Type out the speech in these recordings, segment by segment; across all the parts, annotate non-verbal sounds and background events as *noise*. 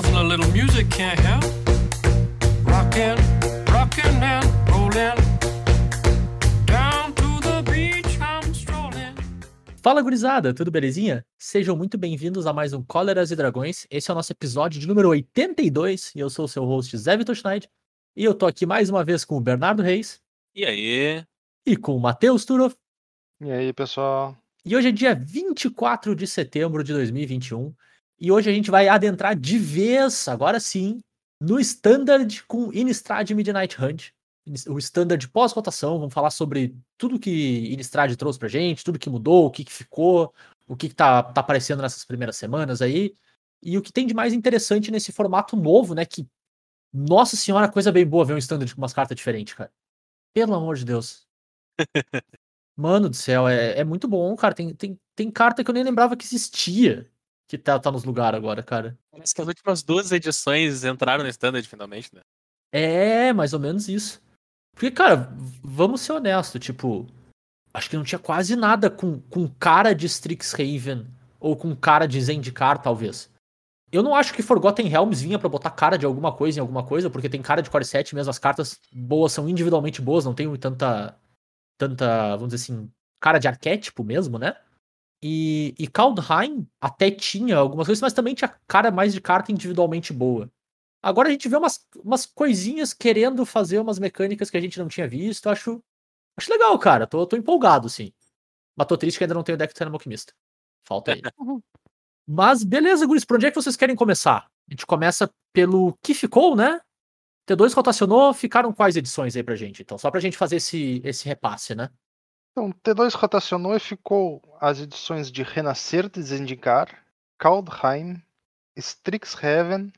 Nothing a little music can't help. Rockin', rockin' and rollin'. Fala gurizada, tudo belezinha? Sejam muito bem-vindos a mais um Cóleras e Dragões. Esse é o nosso episódio de número 82 e eu sou o seu host Zé Vitor Schneid. E eu tô aqui mais uma vez com o Bernardo Reis E aí? e com o Matheus Turoff. E aí, pessoal? E hoje é dia 24 de setembro de 2021. E hoje a gente vai adentrar de vez, agora sim, no Standard com Innistrad Midnight Hunt. O Standard pós-rotação. Vamos falar sobre tudo que Innistrad trouxe pra gente, tudo que mudou, o que, que ficou, o que, que tá, tá aparecendo nessas primeiras semanas aí. E o que tem de mais interessante nesse formato novo, né? Que, nossa senhora, coisa bem boa ver um Standard com umas cartas diferentes, cara. Pelo amor de Deus. *laughs* Mano do céu, é, é muito bom, cara. Tem, tem, tem carta que eu nem lembrava que existia. Que tá, tá nos lugares agora, cara. Parece que as últimas duas edições entraram no standard finalmente, né? É, mais ou menos isso. Porque, cara, vamos ser honestos, tipo, acho que não tinha quase nada com, com cara de Strixhaven ou com cara de Zendikar, talvez. Eu não acho que Forgotten Realms vinha pra botar cara de alguma coisa em alguma coisa, porque tem cara de Core 7 mesmo, as cartas boas são individualmente boas, não tem tanta, tanta, vamos dizer assim, cara de arquétipo mesmo, né? E, e Kaldheim até tinha algumas coisas, mas também tinha cara mais de carta individualmente boa. Agora a gente vê umas, umas coisinhas querendo fazer umas mecânicas que a gente não tinha visto. Acho, acho legal, cara. Tô, tô empolgado, sim. Mas tô triste que ainda não tenho deck Thermal Alquimista. Falta aí. *laughs* Mas beleza, Guris, por onde é que vocês querem começar? A gente começa pelo que ficou, né? T2 rotacionou, ficaram quais edições aí pra gente? Então, só pra gente fazer esse, esse repasse, né? Então, T2 rotacionou e ficou as edições de Renascer de Zendikar, Kaldheim, Strixhaven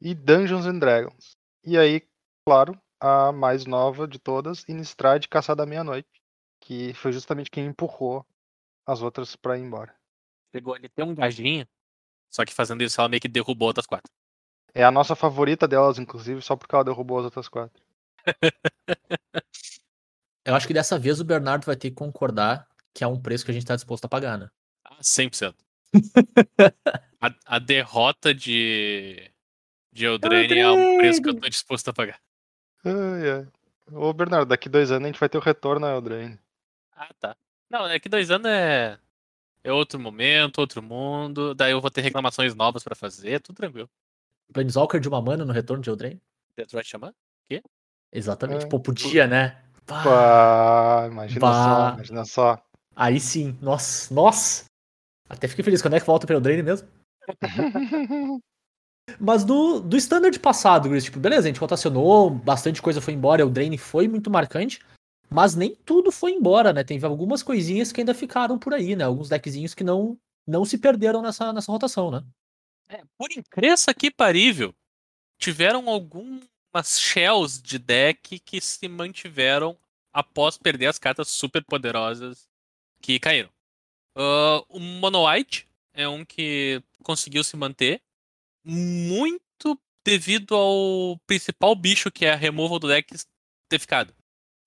e Dungeons and Dragons. E aí, claro, a mais nova de todas, Innistrad Caçada à Meia-Noite, que foi justamente quem empurrou as outras pra ir embora. Chegou ali, tem um gajinho. Só que fazendo isso, ela meio que derrubou outras quatro. É a nossa favorita delas, inclusive, só porque ela derrubou as outras quatro. *laughs* Eu acho que dessa vez o Bernardo vai ter que concordar que é um preço que a gente tá disposto a pagar, né? Ah, 100%. *laughs* a, a derrota de. De Eldraine é um preço que eu tô disposto a pagar. Ai, ai. Ô, Bernardo, daqui dois anos a gente vai ter o retorno a Eldraine. Ah, tá. Não, que dois anos é. É outro momento, outro mundo. Daí eu vou ter reclamações novas pra fazer, tudo tranquilo. Planeswalker de uma mana no retorno de Eldraine? Detroit chamar? Exatamente. É. Pô, podia, né? Pá. Imagina Bah. só, imagina só. Aí sim. Nossa, nossa. Até fiquei feliz. Quando é que volta pra Eldraine mesmo? *laughs* Mas do, do standard passado, Gris, tipo, beleza, a gente rotacionou, bastante coisa foi embora, o Drain foi muito marcante, mas nem tudo foi embora, né? Tem algumas coisinhas que ainda ficaram por aí, né? Alguns deckzinhos que não, não se perderam nessa, nessa rotação, né? É, por incrível que parível, tiveram algumas shells de deck que se mantiveram após perder as cartas super poderosas que caíram. Ah, o Mono White é um que conseguiu se manter muito devido ao principal bicho que é a removal do deck ter ficado.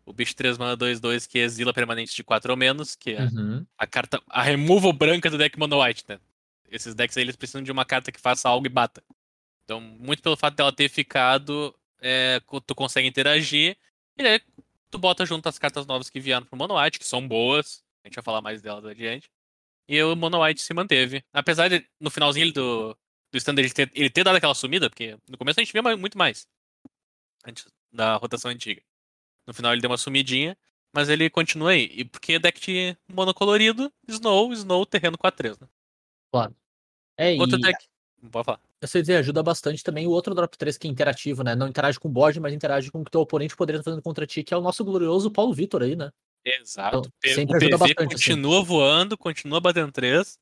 O bicho 3 mana 2-2 que exila permanentes de 4 ou menos, que é Uhum. a carta, a removal branca do deck Mono White, né? Esses decks aí eles precisam de uma carta que faça algo e bata. Então, muito pelo fato dela ter ficado, é, tu consegue interagir, e aí tu bota junto as cartas novas que vieram pro Mono White, que são boas, a gente vai falar mais delas adiante. E o Mono White se manteve. Apesar de, no finalzinho do, do standard, ele ter, ele ter dado aquela sumida, porque no começo a gente via muito mais. Antes da rotação antiga. No final ele deu uma sumidinha, mas ele continua aí. E porque é deck de monocolorido, Snow, Snow, terreno 4-3, né? É, Outro e deck. Pode falar. Eu sei dizer, ajuda bastante também o outro drop 3 que é interativo, né? Não interage com o board, mas interage com o que teu oponente poderia estar fazendo contra ti, que é o nosso glorioso Paulo Vitor aí, né? Exato. Então, o PV bastante, assim. continua voando, continua batendo 3.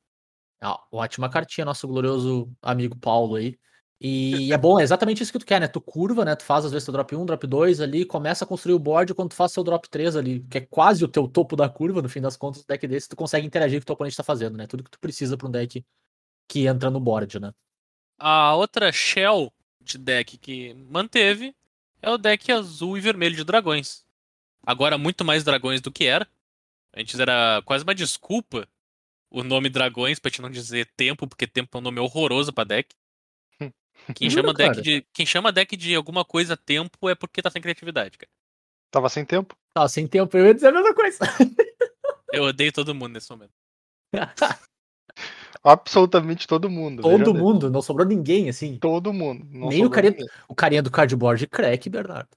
Ah, ótima cartinha, nosso glorioso amigo Paulo aí. E é bom, é exatamente isso que tu quer, né? Tu curva, né? Tu faz às vezes teu drop 1, drop 2 ali, começa a construir o board quando tu faz seu drop 3 ali, que é quase o teu topo da curva, no fim das contas, o deck desse, tu consegue interagir com o que teu oponente tá fazendo, né? Tudo que tu precisa pra um deck que entra no board, né? A outra shell de deck que manteve é o deck azul e vermelho de dragões. Agora muito mais dragões do que era. Antes era quase uma desculpa o nome dragões pra te não dizer tempo, porque tempo é um nome horroroso pra deck. *laughs* Quem Jura, chama, deck de, quem chama deck de alguma coisa tempo é porque tá sem criatividade, cara. Tava sem tempo? Tá, sem tempo, eu ia dizer a mesma coisa. Eu odeio todo mundo nesse momento. *laughs* Absolutamente todo mundo. Todo mundo, não sobrou ninguém, assim. Todo mundo. Não Nem o carinha, ninguém. o carinha do cardboard crack, Bernardo.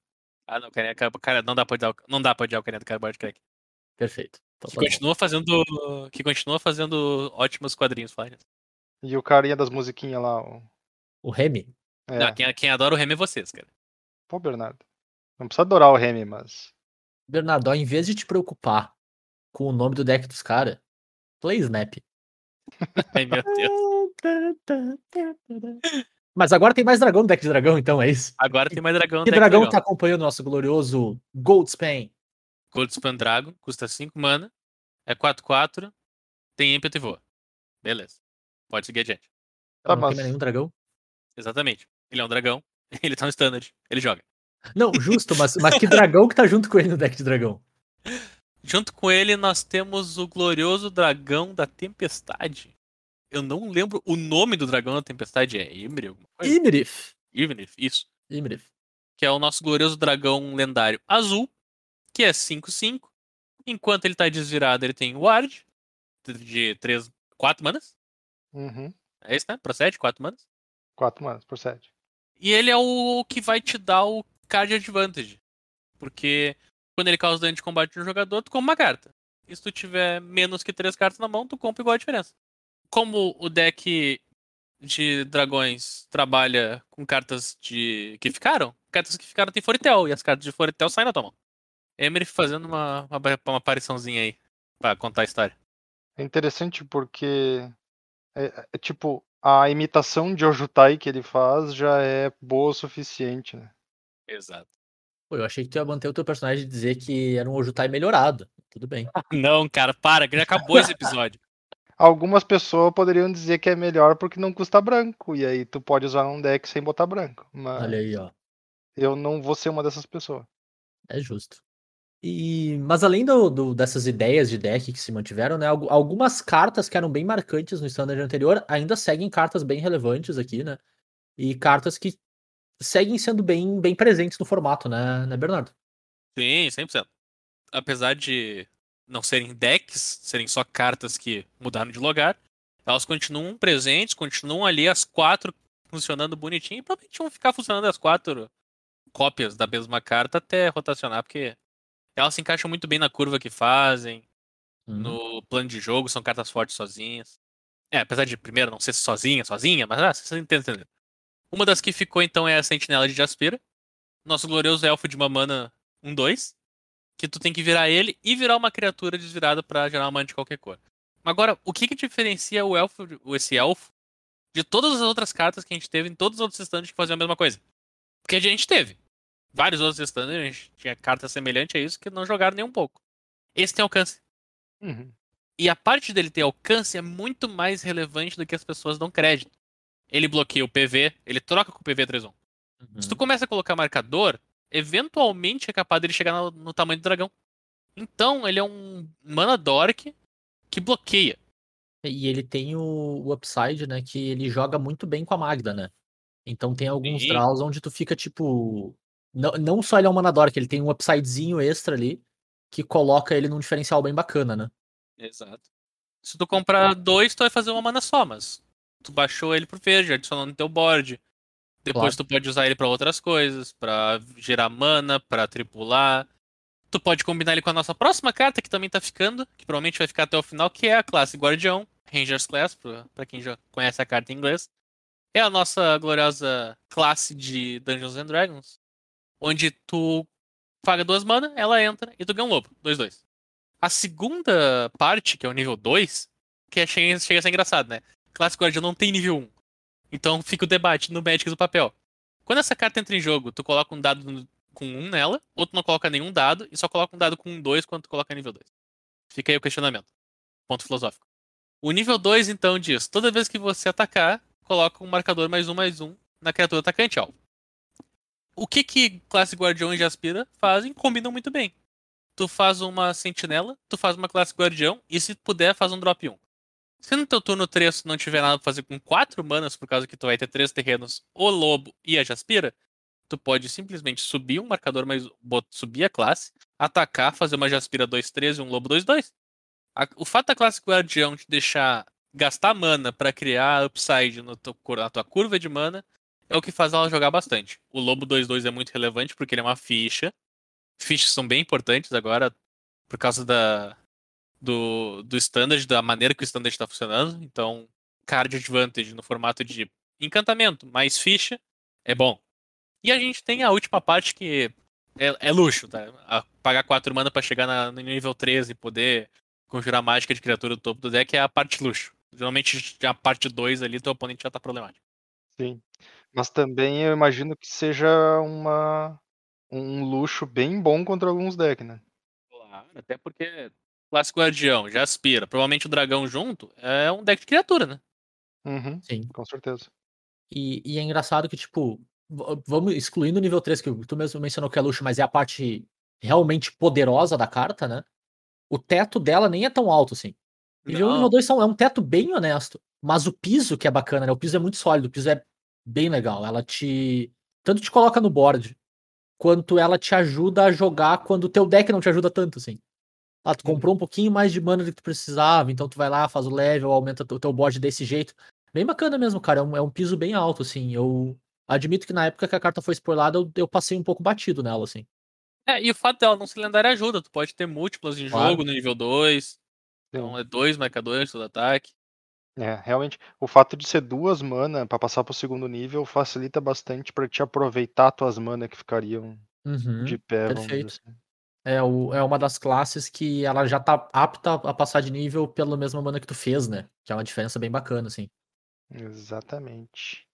Ah, não, cara, cara não dá pra odiar, o- não dá pra odiar o carinha do Cardboard Crack. Perfeito. Então Que tá bom. continua fazendo. Que continua fazendo ótimos quadrinhos, Flávio. E o carinha das musiquinhas lá. o- O Remy. É. Não, quem, quem adora o Remy é vocês, cara. Pô, Bernardo. Não precisa adorar o Remy, mas. Bernardo, ao invés de te preocupar com o nome do deck dos caras, play Snap. *laughs* Ai, meu Deus. Mas agora tem mais dragão no deck de dragão, então é isso. Agora tem mais dragão no Que deck dragão legal. tá acompanhando o nosso glorioso Goldspan? Goldspan Dragon, custa 5 mana, é 4-4, tem ímpeto e voa. Beleza. Pode seguir adiante. Tá, não mas- tem nenhum dragão? Exatamente. Ele é um dragão, *laughs* ele tá no standard, ele joga. Não, justo, mas, mas que dragão que tá junto com ele no deck de dragão? *laughs* Junto com ele, nós temos o glorioso dragão da tempestade. Eu não lembro o nome do dragão da tempestade, é coisa? Imrif. Ymrith, isso. Imrif. Que é o nosso glorioso dragão lendário azul, que é 5-5. Enquanto ele tá desvirado, ele tem Ward, de 3, 4 manas. Uhum. É isso, né? Procede, 4 manas. 4 manas por 7. E ele é o que vai te dar o card advantage. Porque quando ele causa dano de combate no jogador, tu compra uma carta. E se tu tiver menos que três cartas na mão, tu compra igual a diferença. Como o deck de dragões trabalha com cartas de que ficaram, cartas que ficaram tem Foritel, e as cartas de Foritel saem na tua mão. Emery fazendo uma, uma, uma apariçãozinha aí pra contar a história. É interessante porque. É, é tipo, a imitação de Ojutai que ele faz já é boa o suficiente, né? Exato. Pô, eu achei que tu ia manter o teu personagem e dizer que era um Ojutai melhorado. Tudo bem. *laughs* Não, cara, para, que já acabou esse episódio. Algumas pessoas poderiam dizer que é melhor porque não custa branco. E aí tu pode usar um deck sem botar branco. Mas Olha aí, ó. eu não vou ser uma dessas pessoas. É justo. E, mas além do, do- dessas ideias de deck que se mantiveram, né? algu- Algumas cartas que eram bem marcantes no standard anterior ainda seguem cartas bem relevantes aqui, né? E cartas que seguem sendo bem, bem presentes no formato, né, né, Bernardo? Sim, 100%. Apesar de não serem decks, serem só cartas que mudaram de lugar, elas continuam presentes, continuam ali as quatro funcionando bonitinho e provavelmente vão ficar funcionando as quatro cópias da mesma carta até rotacionar, porque elas se encaixam muito bem na curva que fazem, Uhum. no plano de jogo, são cartas fortes sozinhas. É, apesar de primeiro não ser sozinha, sozinha, mas ah, vocês entendem. Uma das que ficou então é a Sentinela de Jaspira. Nosso glorioso elfo de uma mana 1-2. Que tu tem que virar ele e virar uma criatura desvirada pra gerar uma mana de qualquer cor. Agora, o que que diferencia o elfo, esse elfo de todas as outras cartas que a gente teve em todos os outros standards que faziam a mesma coisa? Porque a gente teve. Vários outros standards, a gente tinha cartas semelhantes a isso que não jogaram nem um pouco. Esse tem alcance. Uhum. E a parte dele ter alcance é muito mais relevante do que as pessoas dão crédito. Ele bloqueia o PV, ele troca com o PV 3-1. Se tu começa a colocar marcador, eventualmente é capaz dele chegar no, no tamanho do dragão. Então, ele é um mana dork que bloqueia. E ele tem o, o upside, né? Que ele joga muito bem com a Magda, né? Então tem alguns draws onde tu fica tipo. Não, não só ele é um mana dork, ele tem um upsidezinho extra ali que coloca ele num diferencial bem bacana, né? Exato. Se tu comprar dois, tu vai fazer uma mana só, mas tu baixou ele pro verde, adicionou no teu board. Depois Claro. tu pode usar ele pra outras coisas, pra gerar mana, pra tripular. Tu pode combinar ele com a nossa próxima carta, que também tá ficando, que provavelmente vai ficar até o final, que é a classe Guardião, Rangers Class, pra, pra quem já conhece a carta em inglês. É a nossa gloriosa classe de Dungeons and Dragons, onde tu paga duas mana, ela entra e tu ganha um lobo, 2-2. A segunda parte, que é o nível 2, que é, chega, chega a ser engraçado, né? Classe Guardião não tem nível 1. Então fica o debate no Magic do papel. Quando essa carta entra em jogo, tu coloca um dado com 1 nela, ou tu não coloca nenhum dado, e só coloca um dado com 2 quando tu coloca nível 2. Fica aí o questionamento. Ponto filosófico. O nível 2, então, diz: toda vez que você atacar, coloca um marcador mais um mais um na criatura atacante alvo. O que que classe Guardião e Jaspira fazem? Combinam muito bem. Tu faz uma sentinela, tu faz uma classe Guardião, e se puder, faz um drop 1. Se no teu turno 3 tu não tiver nada pra fazer com 4 manas, por causa que tu vai ter 3 terrenos, o lobo e a Jaspira, tu pode simplesmente subir um marcador, mas subir a classe, atacar, fazer uma Jaspira 2-3 e um lobo 2-2. A- O fato da classe Guardião te deixar gastar mana pra criar upside no teu na tua curva de mana é o que faz ela jogar bastante. O lobo 2-2 é muito relevante porque ele é uma ficha. Fichas são bem importantes agora por causa da, do, do standard, da maneira que o standard está funcionando. Então, card advantage no formato de encantamento mais ficha é bom. E a gente tem a última parte que é, é luxo, tá? A- pagar 4 mana pra chegar na- no nível 13 e poder conjurar mágica de criatura do topo do deck é a parte luxo. Geralmente a parte 2 ali, teu oponente já tá problemático. Sim. Mas também eu imagino que seja uma um luxo bem bom contra alguns decks, né? Claro, até porque Clássico Guardião, já aspira. Provavelmente o dragão junto é um deck de criatura, né? Uhum, Sim. com certeza. E, e é engraçado que, tipo, vamos excluindo o nível 3, que tu mesmo mencionou que é luxo, mas é a parte realmente poderosa da carta, né? O teto dela nem é tão alto assim. Nível 1 e nível 2 são, é um teto bem honesto. Mas o piso que é bacana, né? O piso é muito sólido, o piso é bem legal. Ela te. Tanto te coloca no board, quanto ela te ajuda a jogar quando o teu deck não te ajuda tanto, assim. Ah, tu comprou um pouquinho mais de mana do que tu precisava, então tu vai lá, faz o level, aumenta o teu board desse jeito. Bem bacana mesmo, cara. É um, é um piso bem alto, assim. Eu admito que na época que a carta foi spoilada, eu, eu passei um pouco batido nela, assim. É, e o fato dela não ser lendária ajuda. Tu pode ter múltiplas em Claro. jogo no nível 2. Então é dois marcadores todo ataque. É, realmente, o fato de ser duas mana pra passar pro segundo nível facilita bastante pra te aproveitar tuas mana que ficariam Uhum, de pé, vamos dizer perfeito. assim. É, o, é uma das classes que ela já tá apta a passar de nível pela mesma mana que tu fez, né? Que é uma diferença bem bacana, assim. Exatamente.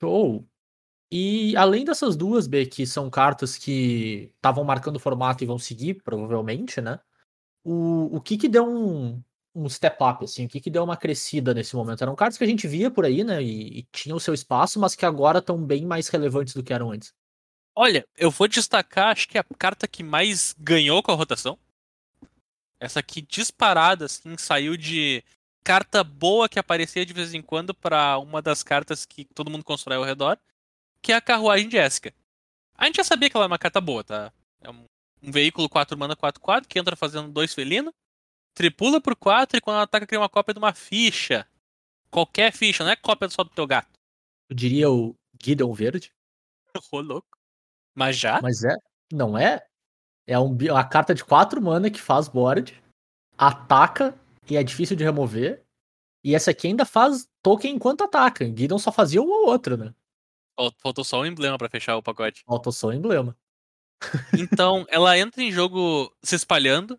Show! E além dessas duas, B, que são cartas que estavam marcando o formato e vão seguir, provavelmente, né? O, o que que deu um, um step up, assim? O que que deu uma crescida nesse momento? Eram cartas que a gente via por aí, né? E, e tinham o seu espaço, mas que agora estão bem mais relevantes do que eram antes. Olha, eu vou destacar, acho que a carta que mais ganhou com a rotação. Essa aqui disparada, assim, saiu de carta boa que aparecia de vez em quando pra uma das cartas que todo mundo constrói ao redor, que é a Carruagem de Ésica. A gente já sabia que ela era uma carta boa, tá? É um, um veículo 4 mana 4-4 que entra fazendo dois felinos, tripula por 4 e quando ela ataca cria uma cópia de uma ficha. Qualquer ficha, não é cópia só do teu gato. Eu diria o Gideon Verde, *laughs* Ô, louco. Mas já? mas é, não é? É um, uma carta de 4 mana que faz board, ataca e é difícil de remover. E essa aqui ainda faz token enquanto ataca. Gideon só fazia um ou outro, né? Fal- Faltou só um emblema pra fechar o pacote. Faltou só o emblema. Então, ela entra em jogo se espalhando,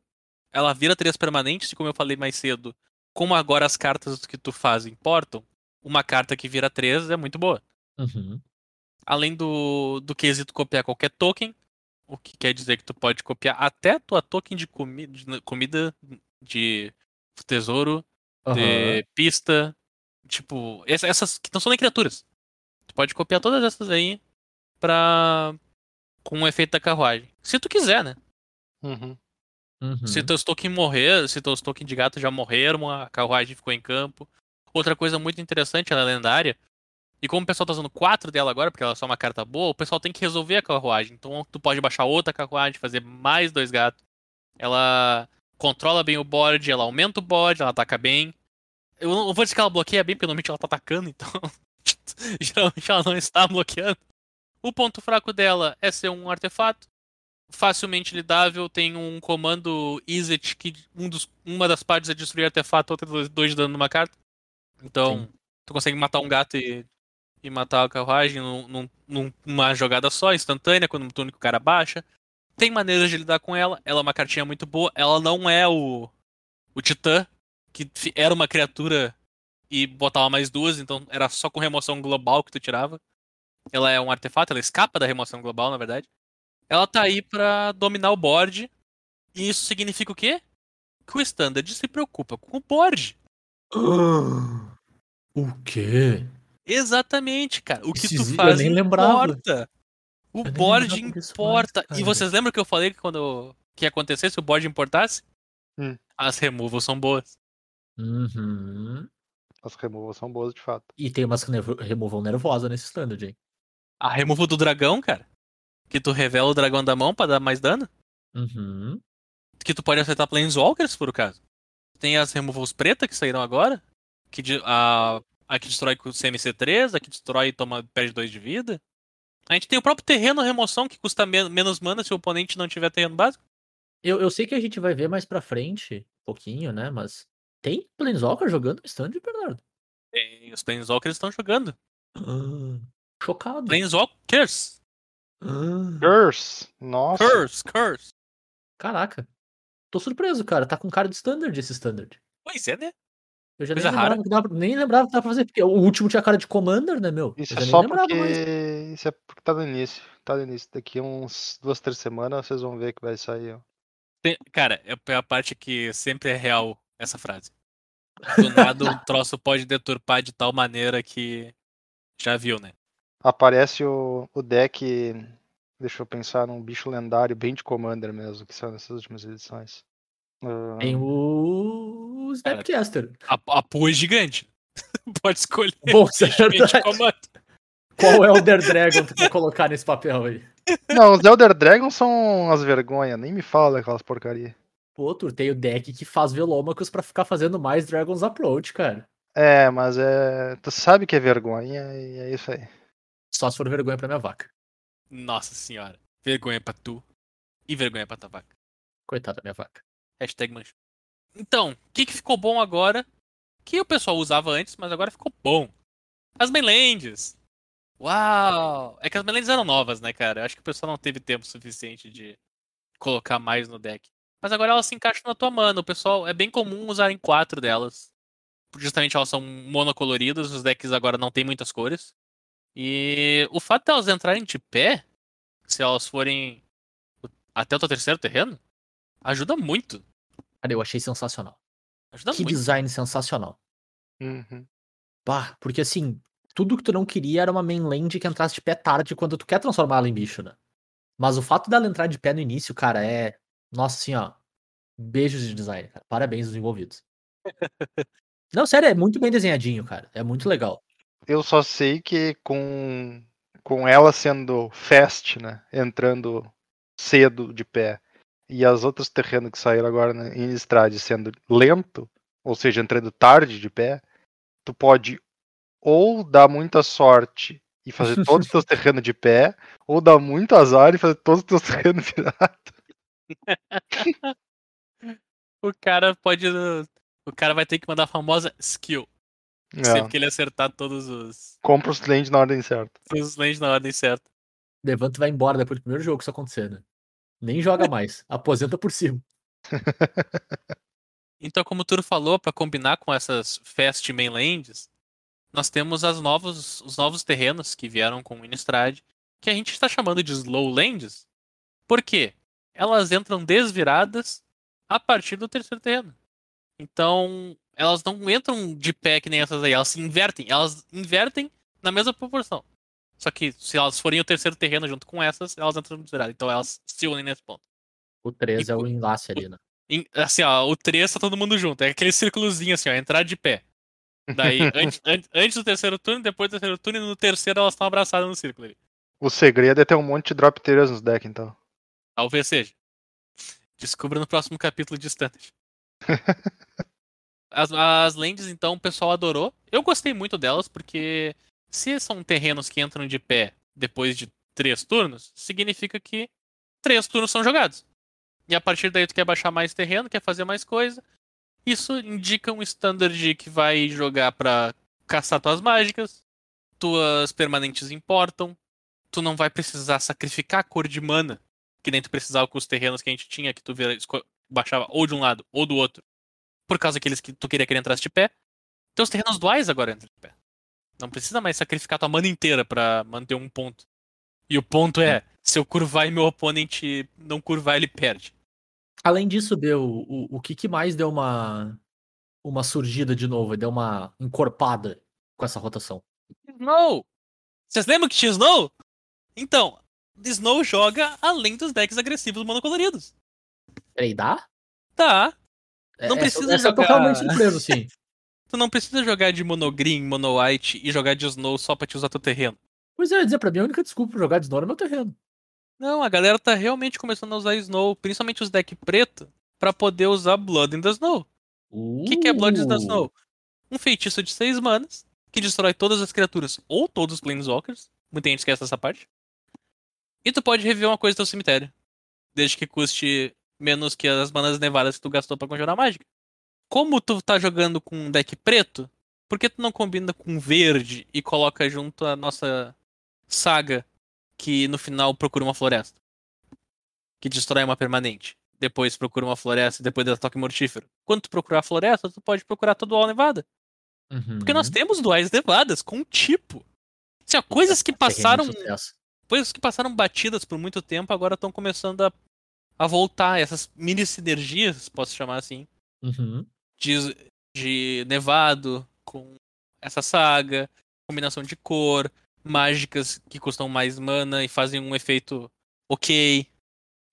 ela vira três permanentes, e como eu falei mais cedo, como agora as cartas que tu faz importam, uma carta que vira três é muito boa. Uhum. Além do, do quesito copiar qualquer token, o que quer dizer que tu pode copiar até tua token de comi de comida, de tesouro, Aham. de pista, tipo, essa- essas que não são nem criaturas. Tu pode copiar todas essas aí pra. com o efeito da carruagem. Se tu quiser, né? Uhum. Uhum. Se teus tokens morrer, se teus tokens de gato já morreram, a carruagem ficou em campo. Outra coisa muito interessante, ela é lendária. E como o pessoal tá usando quatro dela agora, porque ela é só uma carta boa, o pessoal tem que resolver a carruagem. Então tu pode baixar outra carruagem, fazer mais dois gatos. Ela controla bem o board, ela aumenta o board, ela ataca bem. Eu não vou dizer que ela bloqueia bem, porque normalmente ela tá atacando, então. *laughs* geralmente ela não está bloqueando. O ponto fraco dela é ser um artefato facilmente lidável, tem um comando Izzet que um dos, uma das partes é destruir artefato, outra é dois de dano numa carta. Então, Sim. tu consegue matar um gato e, e matar a carruagem num, num- numa jogada só, instantânea, quando o cara baixa. Tem maneiras de lidar com ela, ela é uma cartinha muito boa, ela não é o, o Titã, que era uma criatura e botava mais duas, então era só com remoção global que tu tirava. Ela é um artefato, ela escapa da remoção global, na verdade. Ela tá aí pra dominar o board. E isso significa o quê? Que o standard se preocupa com o board. O quê? Exatamente, cara. O que Esse tu eu faz nem lembrava. importa. O Eu board importa. mais, e vocês lembram que eu falei que quando que ia acontecer se o board importasse? Hum. As removals são boas. Uhum. As removals são boas de fato. E tem umas renevo- removal nervosa nesse standard, hein? A removal do dragão, cara. Que tu revela o dragão da mão pra dar mais dano. Uhum. Que tu pode acertar Planeswalkers, por acaso. Tem as removals preta que saíram agora. Que de- a, a que destrói com o CMC3, a que destrói e toma, perde 2 de vida. A gente tem o próprio terreno remoção que custa men- menos mana se o oponente não tiver terreno básico. Eu, eu sei que a gente vai ver mais pra frente, um pouquinho, né? Mas tem Planeswalker jogando no stand, Bernardo? Tem, os Planeswalkers estão jogando. Ah, chocado. Planeswalkers. Ah, Curse! Nossa! Curse, curse. caraca. Tô surpreso, cara. Tá com cara de standard esse standard. Pois é, né? Eu já nem Coisa lembrava, pra- nem lembrava que dava pra fazer, porque o último tinha cara de Commander, né, meu? Isso eu é já nem só lembrava porque. mais. Isso é porque tá no início. Tá no início. Daqui uns duas, três semanas vocês vão ver que vai sair, ó. Tem- cara, é a parte que sempre é real essa frase. Do nada um *laughs* troço pode deturpar de tal maneira que. Já viu, né? Aparece o, o deck. Deixa eu pensar num bicho lendário bem de Commander mesmo, que saiu nessas últimas edições. Ah, Tem o Snapcaster. A, a é gigante. *laughs* pode escolher. Bom, isso é. Qual Elder Dragon tu quer colocar nesse papel aí? Não, os Elder Dragons são umas vergonhas, nem me fala daquelas porcaria. Pô, tu tem o deck que faz Velomacus pra ficar fazendo mais Dragon's Approach, cara. É, mas é. Tu sabe que é vergonha e é isso aí. Só se for vergonha pra minha vaca. Nossa senhora. Vergonha pra tu. E vergonha pra tua vaca. Coitada da minha vaca. Hashtag mancha. Então, o que, que ficou bom agora? Que o pessoal usava antes, mas agora ficou bom. As mainlands. Uau! É que as mainlands eram novas, né, cara? Eu acho que o pessoal não teve tempo suficiente de colocar mais no deck. Mas agora elas se encaixam na tua mana. O pessoal é bem comum usarem quatro delas. Justamente elas são monocoloridas, os decks agora não tem muitas cores. E o fato de elas entrarem de pé, se elas forem até o teu terceiro terreno, ajuda muito. Cara, eu achei sensacional. Ajuda que muito. design sensacional. Uhum. Pá, porque assim, tudo que tu não queria era uma mainland que entrasse de pé tarde quando tu quer transformar ela em bicho, né? Mas o fato dela entrar de pé no início, cara, é. Nossa assim, ó. Beijos de design, cara. Parabéns aos envolvidos. Não, sério, é muito bem desenhadinho, cara. É muito legal. Eu só sei que com, com ela sendo fast, né? Entrando cedo de pé, e as outras terrenos que saíram agora né, em estrade sendo lento, ou seja, entrando tarde de pé, tu pode ou dar muita sorte e fazer *laughs* todos os teus terrenos de pé, ou dar muito azar e fazer todos os teus *laughs* terrenos virados. *laughs* O cara pode. O cara vai ter que mandar a famosa skill. É, Sempre que ele acertar todos os, compra os lands na ordem certa. todos os lands na ordem certa. Levanta e vai embora depois do primeiro jogo que isso acontecer, né? Nem joga mais. Aposenta por cima. *laughs* Então, como o Turo falou, para combinar com essas Fast Mainlands, nós temos as novos, os novos terrenos que vieram com o Innistrad, que a gente está chamando de Slowlands. Por quê? Elas entram desviradas a partir do terceiro terreno. Então, elas não entram de pé que nem essas aí, elas se invertem. Elas invertem na mesma proporção. Só que se elas forem o terceiro terreno junto com essas, elas entram desviradas. Então elas se unem nesse ponto. O 3 E é o enlace ali, né? Em- assim, ó, o 3 tá todo mundo junto. É aquele círculozinho assim, ó, entrar de pé. Daí, *laughs* antes, an- antes do terceiro turno, depois do terceiro turno, e no terceiro elas estão abraçadas no círculo ali. O segredo é ter um monte de drop 3 nos decks, então. Talvez seja. Descubra no próximo capítulo de Standard. *laughs* As, as lands, então, o pessoal adorou. Eu gostei muito delas, porque se são terrenos que entram de pé depois de três turnos, significa que três turnos são jogados. E a partir daí tu quer baixar mais terreno, quer fazer mais coisa. Isso indica um standard que vai jogar pra caçar tuas mágicas, tuas permanentes importam, tu não vai precisar sacrificar a cor de mana, que nem tu precisava com os terrenos que a gente tinha, que tu baixava ou de um lado ou do outro, por causa daqueles que tu queria que ele entrasse de pé. Teus terrenos duais agora entram de pé. Não precisa mais sacrificar tua mana inteira pra manter um ponto. E o ponto é, se eu curvar e meu oponente não curvar, ele perde. Além disso, deu. O, o que, que mais deu uma. Uma surgida de novo? Deu uma encorpada com essa rotação. Snow! Vocês lembram que tinha Snow? Então, Snow joga além dos decks agressivos monocoloridos. Peraí, dá? Tá. Não É, precisa essa eu tô jogar- realmente surpreso, sim. *laughs* Tu não precisa jogar de monogreen, mono white e jogar de snow só pra te usar teu terreno. Pois é, dizer, pra mim a única desculpa pra jogar de Snow é meu terreno. Não, a galera tá realmente começando a usar Snow, principalmente os deck preto, pra poder usar Blood in the Snow. O que, que é Blood in the Uh, Snow? Um feitiço de 6 manas que destrói todas as criaturas ou todos os Planeswalkers. Muita gente esquece essa parte. E tu pode reviver uma coisa do teu cemitério. Desde que custe menos que as manas nevadas que tu gastou pra conjurar mágica. Como tu tá jogando com um deck preto, por que tu não combina com verde e coloca junto a nossa saga que no final procura uma floresta? Que destrói uma permanente. Depois procura uma floresta e depois dá toque mortífero. Quando tu procurar a floresta, tu pode procurar todo o nevada. Porque nós uhum. temos duais nevadas com tipo. Assim, ó, coisas que passaram. De sucesso. Coisas que passaram batidas por muito tempo agora estão começando a, a voltar. Essas mini sinergias, posso chamar assim. Uhum. De, de nevado com essa saga, combinação de cor, mágicas que custam mais mana e fazem um efeito ok.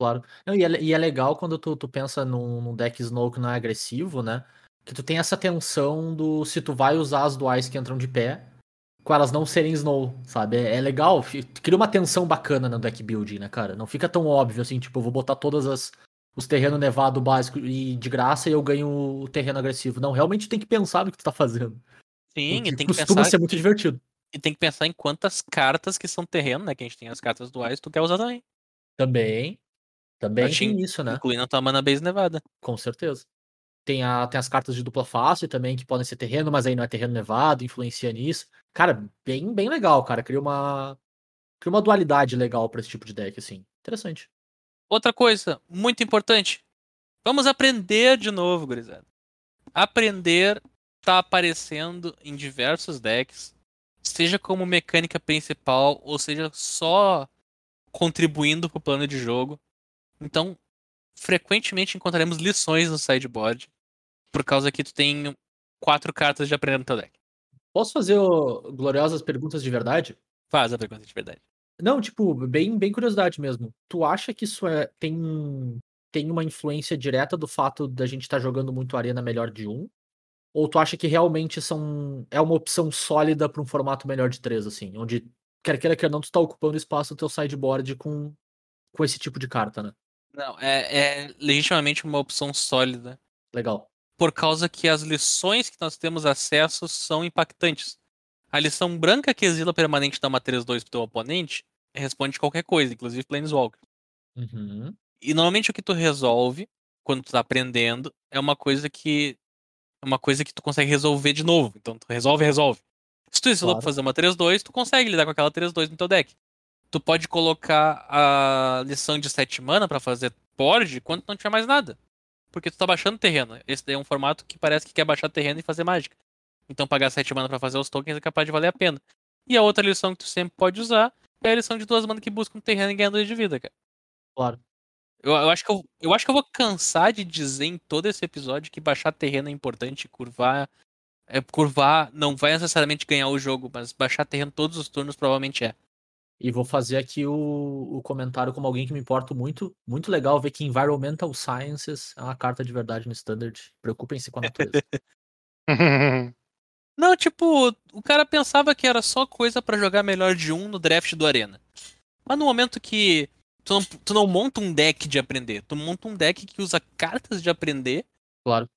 Claro. E, é, e é legal quando tu, tu pensa num, num deck Snow que não é agressivo, né? Que tu tem essa tensão do se tu vai usar as duais que entram de pé, com elas não serem Snow, sabe? É, é legal, cria uma tensão bacana no deck building, né, cara? Não fica tão óbvio assim, tipo, eu vou botar todas as os terrenos nevado básico e de graça e eu ganho o terreno agressivo. Não, realmente tem que pensar no que tu tá fazendo. Sim, e tem que costuma pensar. ser muito divertido. E tem que pensar em quantas cartas que são terreno, né? Que a gente tem as cartas duais, tu quer usar também. Também. Também tem isso, né? Incluindo a tua mana base nevada. Com certeza. Tem, a, tem as cartas de dupla face também, que podem ser terreno, mas aí não é terreno nevado, influencia nisso. Cara, bem, bem legal, cara. Cria uma, cria uma dualidade legal pra esse tipo de deck, assim. Interessante. Outra coisa muito importante. Vamos aprender de novo, gurizada. Aprender tá aparecendo em diversos decks, seja como mecânica principal ou seja só contribuindo pro plano de jogo. Então, frequentemente encontraremos lições no sideboard, por causa que tu tem quatro cartas de aprender no teu deck. Posso fazer ô, gloriosas perguntas de verdade? Faz a pergunta de verdade. Não, tipo, bem, bem curiosidade mesmo. Tu acha que isso é, tem, tem uma influência direta do fato da gente estar jogando muito arena melhor de um? Ou tu acha que realmente são é uma opção sólida para um formato melhor de três, assim, onde quer queira quer não, tu tá ocupando espaço no teu sideboard com, com esse tipo de carta, né? Não, é, é legitimamente uma opção sólida. Legal. por causa que as lições que nós temos acesso são impactantes. A lição branca que exila permanente dá uma 3-2 pro teu oponente responde qualquer coisa, inclusive Planeswalker. Uhum. E normalmente o que tu resolve quando tu tá aprendendo é uma coisa que é uma coisa que tu consegue resolver de novo. Então tu resolve, resolve. Se tu exilou Claro. pra fazer uma 3-2, tu consegue lidar com aquela 3-2 no teu deck. Tu pode colocar a lição de 7 mana pra fazer board quando não tiver mais nada. Porque tu tá baixando terreno. Esse daí é um formato que parece que quer baixar terreno e fazer mágica. Então pagar 7 mana pra fazer os tokens é capaz de valer a pena. E a outra lição que tu sempre pode usar é a lição de duas mana que busca um terreno e ganha 2 de vida, cara. Claro. Eu, eu acho que eu, eu acho que eu vou cansar de dizer em todo esse episódio que baixar terreno é importante, curvar. É, curvar não vai necessariamente ganhar o jogo, mas baixar terreno todos os turnos provavelmente é. E vou fazer aqui o, o comentário como alguém que me importa muito. Muito legal ver que Environmental Sciences é uma carta de verdade no Standard. Preocupem-se com a natureza. *laughs* Não, tipo, o cara pensava que era só coisa pra jogar melhor de um no draft do Arena. Mas no momento que tu não, tu não monta um deck de aprender, tu monta um deck que usa cartas de aprender claro.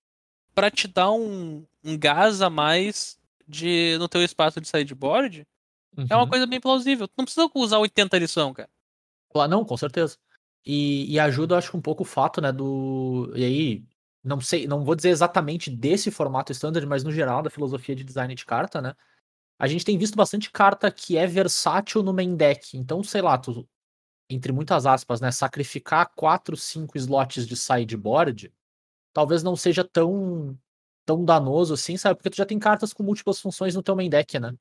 pra te dar um, um gás a mais de, no teu espaço de sideboard, é uma Uhum. coisa bem plausível. Tu não precisa usar 80 lição, cara. Claro, não, com certeza. E, e ajuda, eu acho um pouco o fato, né, do. E aí, não sei, não vou dizer exatamente desse formato standard, mas no geral da filosofia de design de carta, né? A gente tem visto bastante carta que é versátil no main deck. Então, sei lá, tu, entre muitas aspas, né, sacrificar 4, 5 slots de sideboard talvez não seja tão tão danoso assim, sabe? Porque tu já tem cartas com múltiplas funções no teu main deck, né?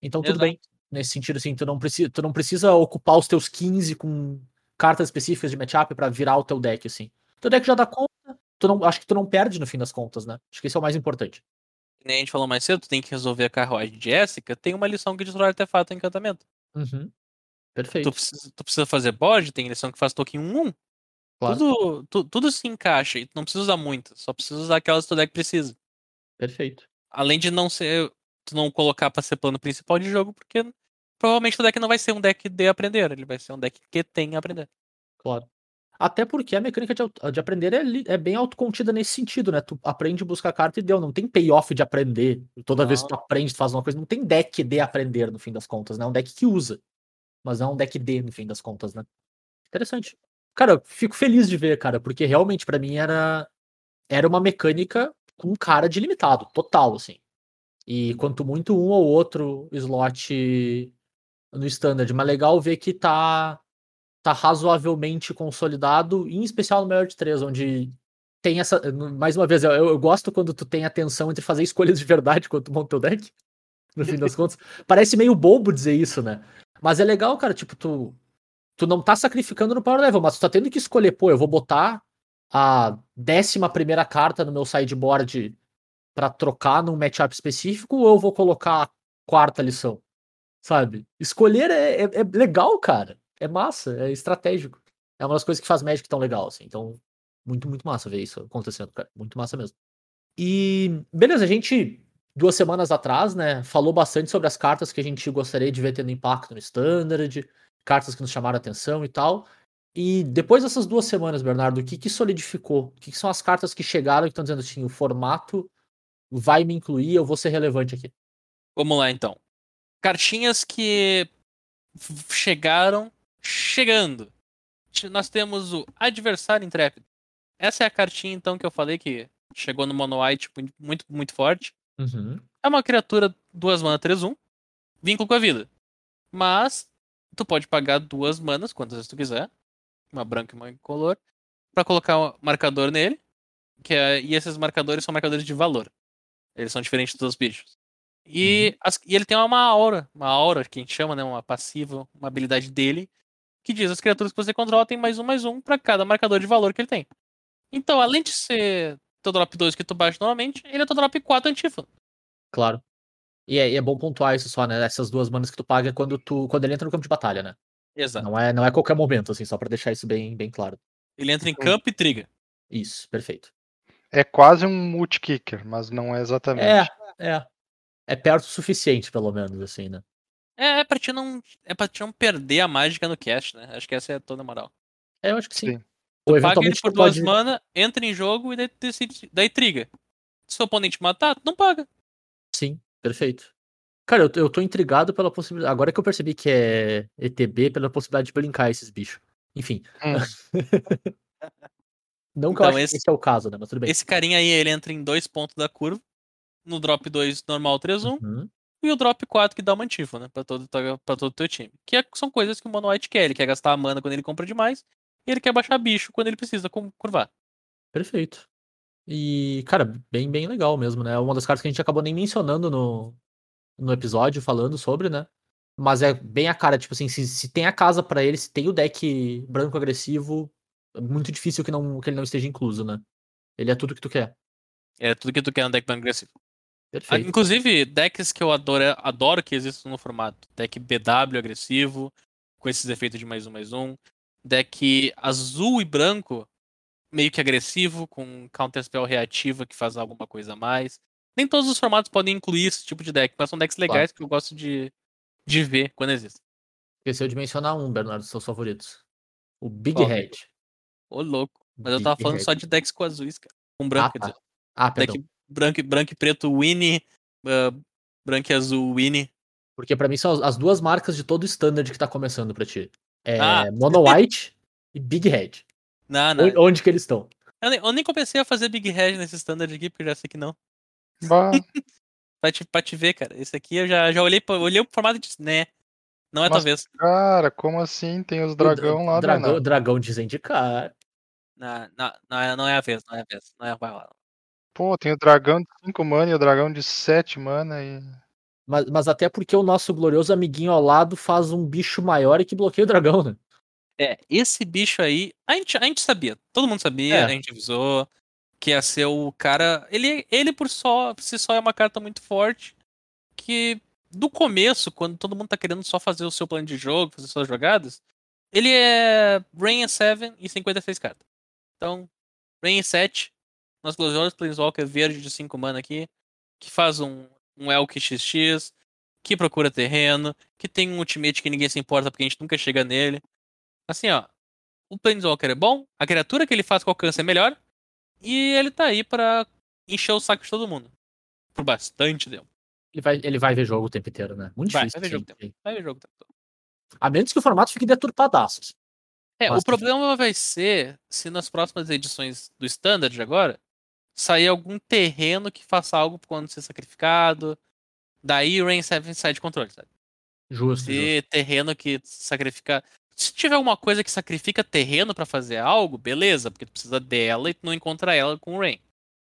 Então tudo Exato. bem. Nesse sentido, assim, tu não, precisa, tu não precisa ocupar os teus 15 com cartas específicas de matchup pra virar o teu deck, assim. Teu deck já dá conta, tu não, acho que tu não perde no fim das contas, né? Acho que esse é o mais importante. Nem a gente falou mais cedo, tu tem que resolver a carruagem de Jessica, tem uma lição que destrói artefato e encantamento. Uhum. Tu Perfeito. precisa, tu precisa fazer board, tem lição que faz token 1-1. Claro. Tudo, tu- tudo se encaixa e tu não precisa usar muitas, só precisa usar aquelas que o deck precisa. Perfeito. Além de não ser. Tu não colocar pra ser plano principal de jogo, porque provavelmente o deck não vai ser um deck de aprender, ele vai ser um deck que tem a aprender. Claro. Até porque a mecânica de, de aprender é, é bem autocontida nesse sentido, né? Tu aprende, busca a carta e deu. Não tem payoff de aprender. Toda vez que tu aprende, tu faz uma coisa. Não tem deck de aprender, no fim das contas, né? É um deck que usa. Mas não é um deck de, no fim das contas, né? Interessante. Cara, eu fico feliz de ver, cara, porque realmente pra mim era era uma mecânica com cara de limitado, total, assim. E quanto muito um ou outro slot no standard, mas legal ver que tá tá razoavelmente consolidado, em especial no maior de três, onde tem essa. Mais uma vez, eu, eu gosto quando tu tem a tensão entre fazer escolhas de verdade quando tu monta teu deck. No fim das *laughs* contas. Parece meio bobo dizer isso, né? Mas é legal, cara, tipo, tu, tu não tá sacrificando no power level, mas tu tá tendo que escolher, pô, eu vou botar a décima primeira carta no meu sideboard pra trocar num matchup específico ou eu vou colocar a quarta lição? Sabe? Escolher é, é, é legal, cara. É massa, é estratégico. É uma das coisas que faz Magic tão legal, assim. Então, muito, muito massa ver isso acontecendo, cara. Muito massa mesmo. E, beleza, a gente, duas semanas atrás, né, falou bastante sobre as cartas que a gente gostaria de ver tendo impacto no Standard, cartas que nos chamaram atenção e tal. E depois dessas duas semanas, Bernardo, o que, que solidificou? O que, que são as cartas que chegaram e estão dizendo assim, o formato vai me incluir, eu vou ser relevante aqui? Vamos lá então. Cartinhas que chegaram chegando. Ch- Nós temos o Adversário Intrépido. Essa é a cartinha então que eu falei que chegou no Mono White muito, muito, muito forte. Uhum. É uma criatura 2 mana 3-1, vínculo com a vida. Mas tu pode pagar duas manas, quantas vezes tu quiser, uma branca e uma incolor, pra colocar um marcador nele. Que é, e esses marcadores são marcadores de valor. Eles são diferentes dos bichos. E, as- e ele tem uma aura, uma aura que a gente chama, né, uma passiva, uma habilidade dele, que diz as criaturas que você controla tem mais um, mais um pra cada marcador de valor que ele tem. Então, além de ser teu drop 2 que tu baixa normalmente, ele é teu drop 4 antífono. Claro. E é, e é bom pontuar isso só, né? Essas duas manas que tu paga quando tu quando ele entra no campo de batalha, né? Exato. Não é, não é qualquer momento, assim, só pra deixar isso bem, bem claro. Ele entra em campo e triga. Isso, perfeito. É quase um multi-kicker, mas não é exatamente. É, é. É perto o suficiente, pelo menos, assim, né? É, é pra ti não. É pra ti não perder a mágica no cast, né? Acho que essa é toda a moral. É, eu acho que sim. Sim. Ou Paga ele por tu duas pode... mana, entra em jogo e daí, decide, daí triga. Se o oponente matar, tu não paga. Sim, perfeito. Cara, eu, tô- eu tô intrigado pela possibilidade. Agora que eu percebi que é ETB, pela possibilidade de brincar esses bichos. Enfim. Hum. *laughs* Não que Então, eu acho esse- que esse é o caso, né? Mas tudo bem. Esse carinha aí, ele entra em dois pontos da curva. No drop 2 normal 3-1. Uhum. E o drop 4 que dá uma antífona né, pra todo, pra todo o teu time. Que é- são coisas que o Mono White quer. Ele quer gastar a mana quando ele compra demais. E ele quer baixar bicho quando ele precisa curvar. Perfeito. E, cara, bem, bem legal mesmo, né? Uma das cartas que a gente acabou nem mencionando no, no episódio, falando sobre, né? Mas é bem a cara, tipo assim, se, se tem a casa pra ele, se tem o deck branco agressivo, é muito difícil que, não, que ele não esteja incluso, né? Ele é tudo que tu quer. É tudo que tu quer no deck branco agressivo. Ah, Perfeito. Inclusive, decks que eu adoro, adoro que existam no formato. Deck BW agressivo, com esses efeitos de mais um, mais um. Deck azul e branco, meio que agressivo, com counterspell reativa que faz alguma coisa a mais. Nem todos os formatos podem incluir esse tipo de deck, mas são decks legais que eu gosto de, de ver quando existem. Esqueceu de mencionar um, Bernardo, dos seus favoritos. O Big? Head. Ô, louco. Mas eu Big tava falando só de decks com azuis, cara. Com branco, Ah, quer tá. dizer. Ah, perdão. Deck branco, e- branco e preto Winnie, ah, branco e azul Winnie. Porque pra mim são as, as duas marcas de todo o standard que tá começando pra ti. É Ah. Mono White *laughs* e Big Head. Não, não. Onde, onde que eles estão? Eu nem, eu nem comecei a fazer Big Head nesse standard aqui, porque eu já sei que não. Bah, *laughs* Pra te, pra te ver, cara. Esse aqui eu já, já olhei, pra, olhei pro formato e disse, né. Não é Mas- tua vez. cara, como assim? Tem os dragão lá, dragão, Dragão. dragão dizem de cara. Não, não, não, é, não é a vez, não é a vez. Não é, vai lá. Pô, tem o dragão de 5 mana e o dragão de 7 mana e. Mas, mas até porque o nosso glorioso amiguinho ao lado faz um bicho maior e que bloqueia o dragão, né? É, esse bicho aí, a gente, a gente sabia. Todo mundo sabia, É. a gente avisou que ia ser o cara. Ele, ele por só, por si só é uma carta muito forte. Que do começo, quando todo mundo tá querendo só fazer o seu plano de jogo, fazer suas jogadas, ele é Rain 7 e 56 cartas. Então, Rain 7, nosso Glorious Planeswalker verde de 5 mana aqui, que faz um, um Elk XX, que procura terreno, que tem um ultimate que ninguém se importa porque a gente nunca chega nele. Assim, ó, o Planeswalker é bom, a criatura que ele faz com alcance é melhor, e ele tá aí pra encher o saco de todo mundo. Por bastante tempo. Ele vai, ele vai ver jogo o tempo inteiro, né? Muito Vai, difícil. vai ver jogo tempo. Vai ver jogo o tempo todo. A menos que o formato fique deturpadaço. É, Mas- o problema vai ser se nas próximas edições do Standard agora sair algum terreno que faça algo quando ser sacrificado. Daí o Rain 7 sai de controle, sabe? Justo, justo. Se terreno que sacrifica. Se tiver alguma coisa que sacrifica terreno pra fazer algo, beleza, porque tu precisa dela e tu não encontra ela com o Rain.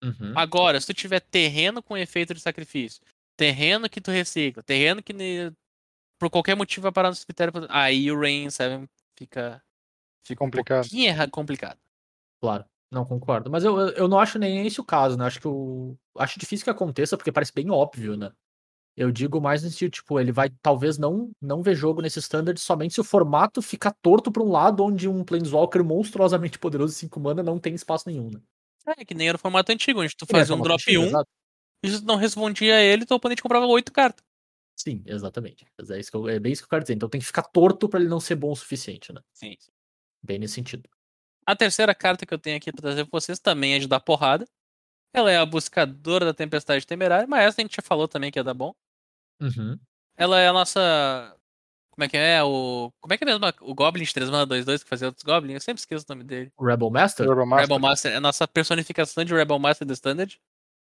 Uhum. Agora, se tu tiver terreno com efeito de sacrifício, terreno que tu recicla, terreno que ne- por qualquer motivo vai parar no cemitério, aí o Rain 7 fica, fica Complicado. um pouquinho erra- complicado. Claro, não concordo. Mas eu, eu- não acho nem esse o caso, né? Acho que eu acho difícil que aconteça, porque parece bem óbvio, né? Eu digo mais no sentido, tipo, ele vai talvez não, não ver jogo nesse standard somente se o formato ficar torto pra um lado onde um Planeswalker monstruosamente poderoso de 5 mana não tem espaço nenhum, né? É que nem era o formato antigo, onde tu Que nem fazia um drop antigo, 1 exato. e se tu não respondia a ele, teu oponente comprava 8 cartas. Sim, exatamente. É, isso que eu- é bem isso que eu quero dizer. Então tem que ficar torto pra ele não ser bom o suficiente, né? Sim. Bem nesse sentido. A terceira carta que eu tenho aqui pra trazer pra vocês também é de dar porrada. Ela é a buscadora da tempestade temerária, mas essa a gente já falou também que ia dar bom. Uhum. Ela é a nossa. Como é que é? O. Como é que é mesmo? O Goblin de 3 mana 2-2 que fazia outros Goblins? Eu sempre esqueço o nome dele. O Rebel Master? Turbo Master. Rebel Master é a nossa personificação de Rebel Master do Standard.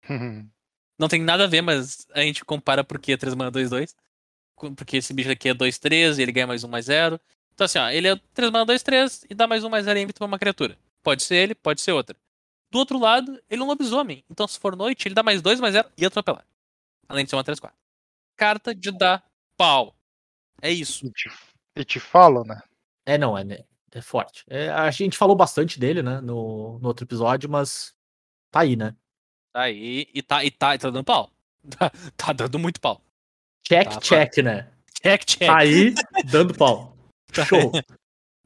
*laughs* Não tem nada a ver, mas a gente compara porque é 3 mana 2-2. Com- Porque esse bicho aqui é 2-3 e ele ganha mais 1 mais 0. Então assim, ó, ele é 3 mana 2-3 e dá mais 1 mais 0 em ímpeto pra uma criatura. Pode ser ele, pode ser outra. Do outro lado, ele é um lobisomem. Então se for noite, ele dá mais 2 mais 0 e atropelar. Além de ser uma 3-4. Carta de dar pau. É isso. E te, e te falo, né? É, não, é, né, é forte. É, a gente falou bastante dele, né, no, no outro episódio, mas tá aí, né? Tá aí. E tá, e tá, e tá dando pau. *laughs* Tá, tá dando muito pau. Check, Tá, check, né? Check, check. Tá aí, *laughs* dando pau. Show. *laughs*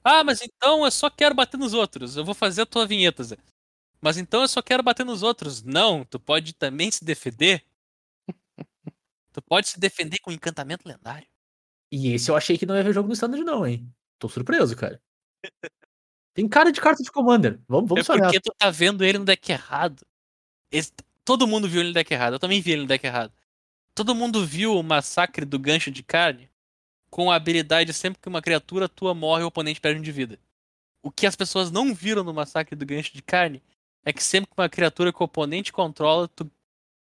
Ah, mas então eu só quero bater nos outros. Eu vou fazer a tua vinheta, Zé. Mas então eu só quero bater nos outros. Não, tu pode também se defender. *laughs* Tu pode se defender com encantamento lendário. E esse eu achei que não ia ver jogo no standard, não, hein? Tô surpreso, cara. Tem cara de carta de Commander. Vamos, vamos é porque tu tá vendo ele no deck errado. Esse- todo mundo viu ele no deck errado. Eu também vi ele no deck errado. Todo mundo viu o massacre do gancho de carne com a habilidade sempre que uma criatura tua morre, o oponente perde um de vida. O que as pessoas não viram no massacre do gancho de carne é que sempre que uma criatura que o oponente controla, tu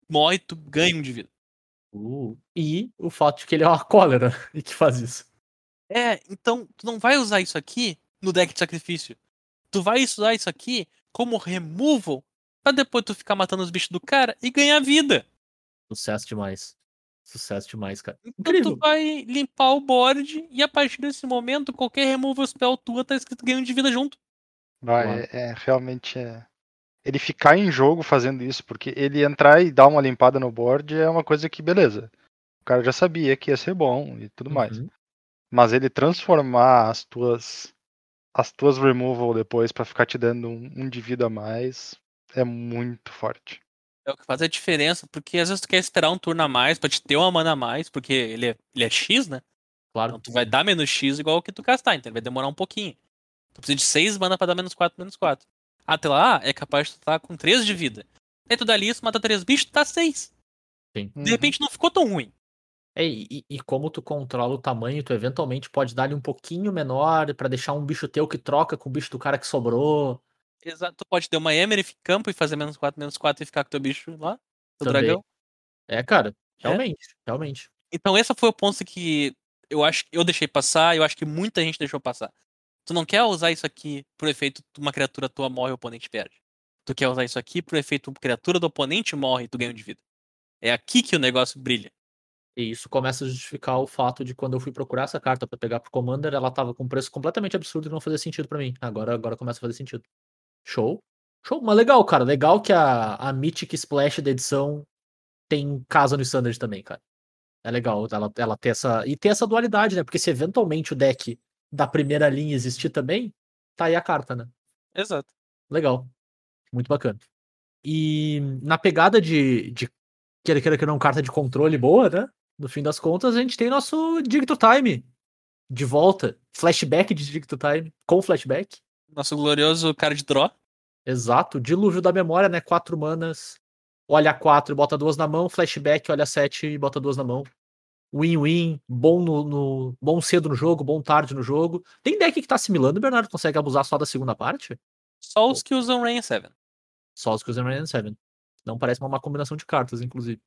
morre, tu ganha um de vida. Uh, e o fato de que ele é uma cólera *laughs* e que faz isso. É, então tu não vai usar isso aqui no deck de sacrifício. Tu vai usar isso aqui como removal pra depois tu ficar matando os bichos do cara e ganhar vida. Sucesso demais. Sucesso demais, cara. Então Incrível. tu vai limpar o board e a partir desse momento qualquer removal spell tua tá escrito ganho de vida junto. Vai, é, é, realmente é. Ele ficar em jogo fazendo isso, porque ele entrar e dar uma limpada no board é uma coisa que, beleza. O cara já sabia que ia ser bom e tudo mais. Uhum. Mas ele transformar as tuas as tuas removal depois pra ficar te dando um, um de vida a mais é muito forte. É o que faz a diferença, porque às vezes tu quer esperar um turno a mais pra te ter uma mana a mais, porque ele é, ele é X, né? Claro. Então tu vai dar menos X igual o que tu castar, então ele vai demorar um pouquinho. Tu precisa de 6 mana pra dar menos 4, menos 4. Até lá, é capaz de tu estar com 3 de vida. Aí tu dá ali isso, mata 3 bichos, tu dá 6. Sim. De repente não ficou tão ruim. É, e, e- como tu controla o tamanho, tu eventualmente pode dar ele um pouquinho menor pra deixar um bicho teu que troca com o bicho do cara que sobrou. Exato. Tu pode ter uma Emery em campo e fazer menos 4, menos 4 e ficar com teu bicho lá, teu Também. dragão. É, cara, realmente, realmente. Então esse foi o ponto que eu acho que eu deixei passar, eu acho que muita gente deixou passar. Tu não quer usar isso aqui pro efeito uma criatura tua morre e o oponente perde. Tu quer usar isso aqui pro efeito criatura do oponente morre e tu ganha um de vida. É aqui que o negócio brilha. E isso começa a justificar o fato de quando eu fui procurar essa carta pra pegar pro Commander, ela tava com um preço completamente absurdo que não fazia sentido pra mim. Agora, agora começa a fazer sentido. Show. Show. Mas legal, cara. Legal que a, a Mythic Splash da edição tem casa no Standard também, cara. É legal ela, ela ter essa. E ter essa dualidade, né? Porque se eventualmente o deck da primeira linha existir também, tá aí a carta, né? Exato. Legal. Muito bacana. E na pegada de, de queira queira que não carta de controle boa, né? No fim das contas, a gente tem nosso Dig to Time de volta. Flashback de Dig to Time, com flashback. Nosso glorioso card draw. Exato. Dilúvio da memória, né? Quatro manas. Olha quatro e bota duas na mão. Flashback, olha sete e bota duas na mão. Win-win, bom no, no- bom cedo no jogo, bom tarde no jogo. Tem deck que tá assimilando, Bernardo? Consegue abusar só da segunda parte? Só os que usam Rain 7. Só os que usam Radiant Seven. Não parece uma má combinação de cartas, inclusive.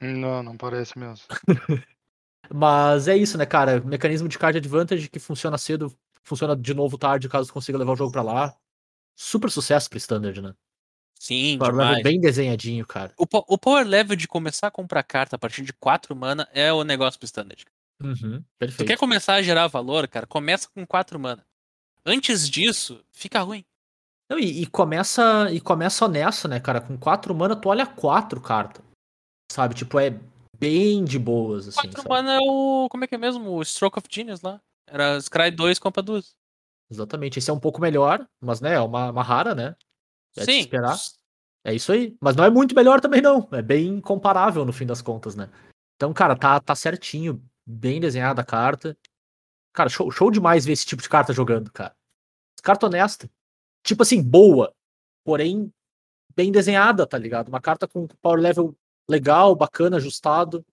Não, não parece mesmo. *laughs* Mas é isso, né, cara? Mecanismo de card advantage que funciona cedo, funciona de novo tarde, caso consiga levar o jogo pra lá. Super sucesso pro Standard, né? Sim, Power level demais. bem desenhadinho, cara. O, o power level de começar a comprar carta a partir de 4 mana é o negócio pro standard. Uhum, Tu perfeito. quer começar a gerar valor, cara? Começa com 4 mana. Antes disso, fica ruim. Não, e, e começa e começa honesto, né, cara? Com quatro mana, tu olha quatro cartas. Sabe? Tipo, é bem de boas, assim. 4 sabe? mana é o. Como é que é mesmo? O Stroke of Genius lá. Era Scry 2 compra 2. Exatamente. Esse é um pouco melhor, mas, né, é uma, uma rara, né? É Sim. esperar. É isso aí. Mas não é muito melhor também, não. É bem comparável no fim das contas, né? Então, cara, tá, tá certinho. Bem desenhada a carta. Cara, show, show demais ver esse tipo de carta jogando, cara. Carta honesta. Tipo assim, boa. Porém, bem desenhada, tá ligado? Uma carta com power level legal, bacana, ajustado.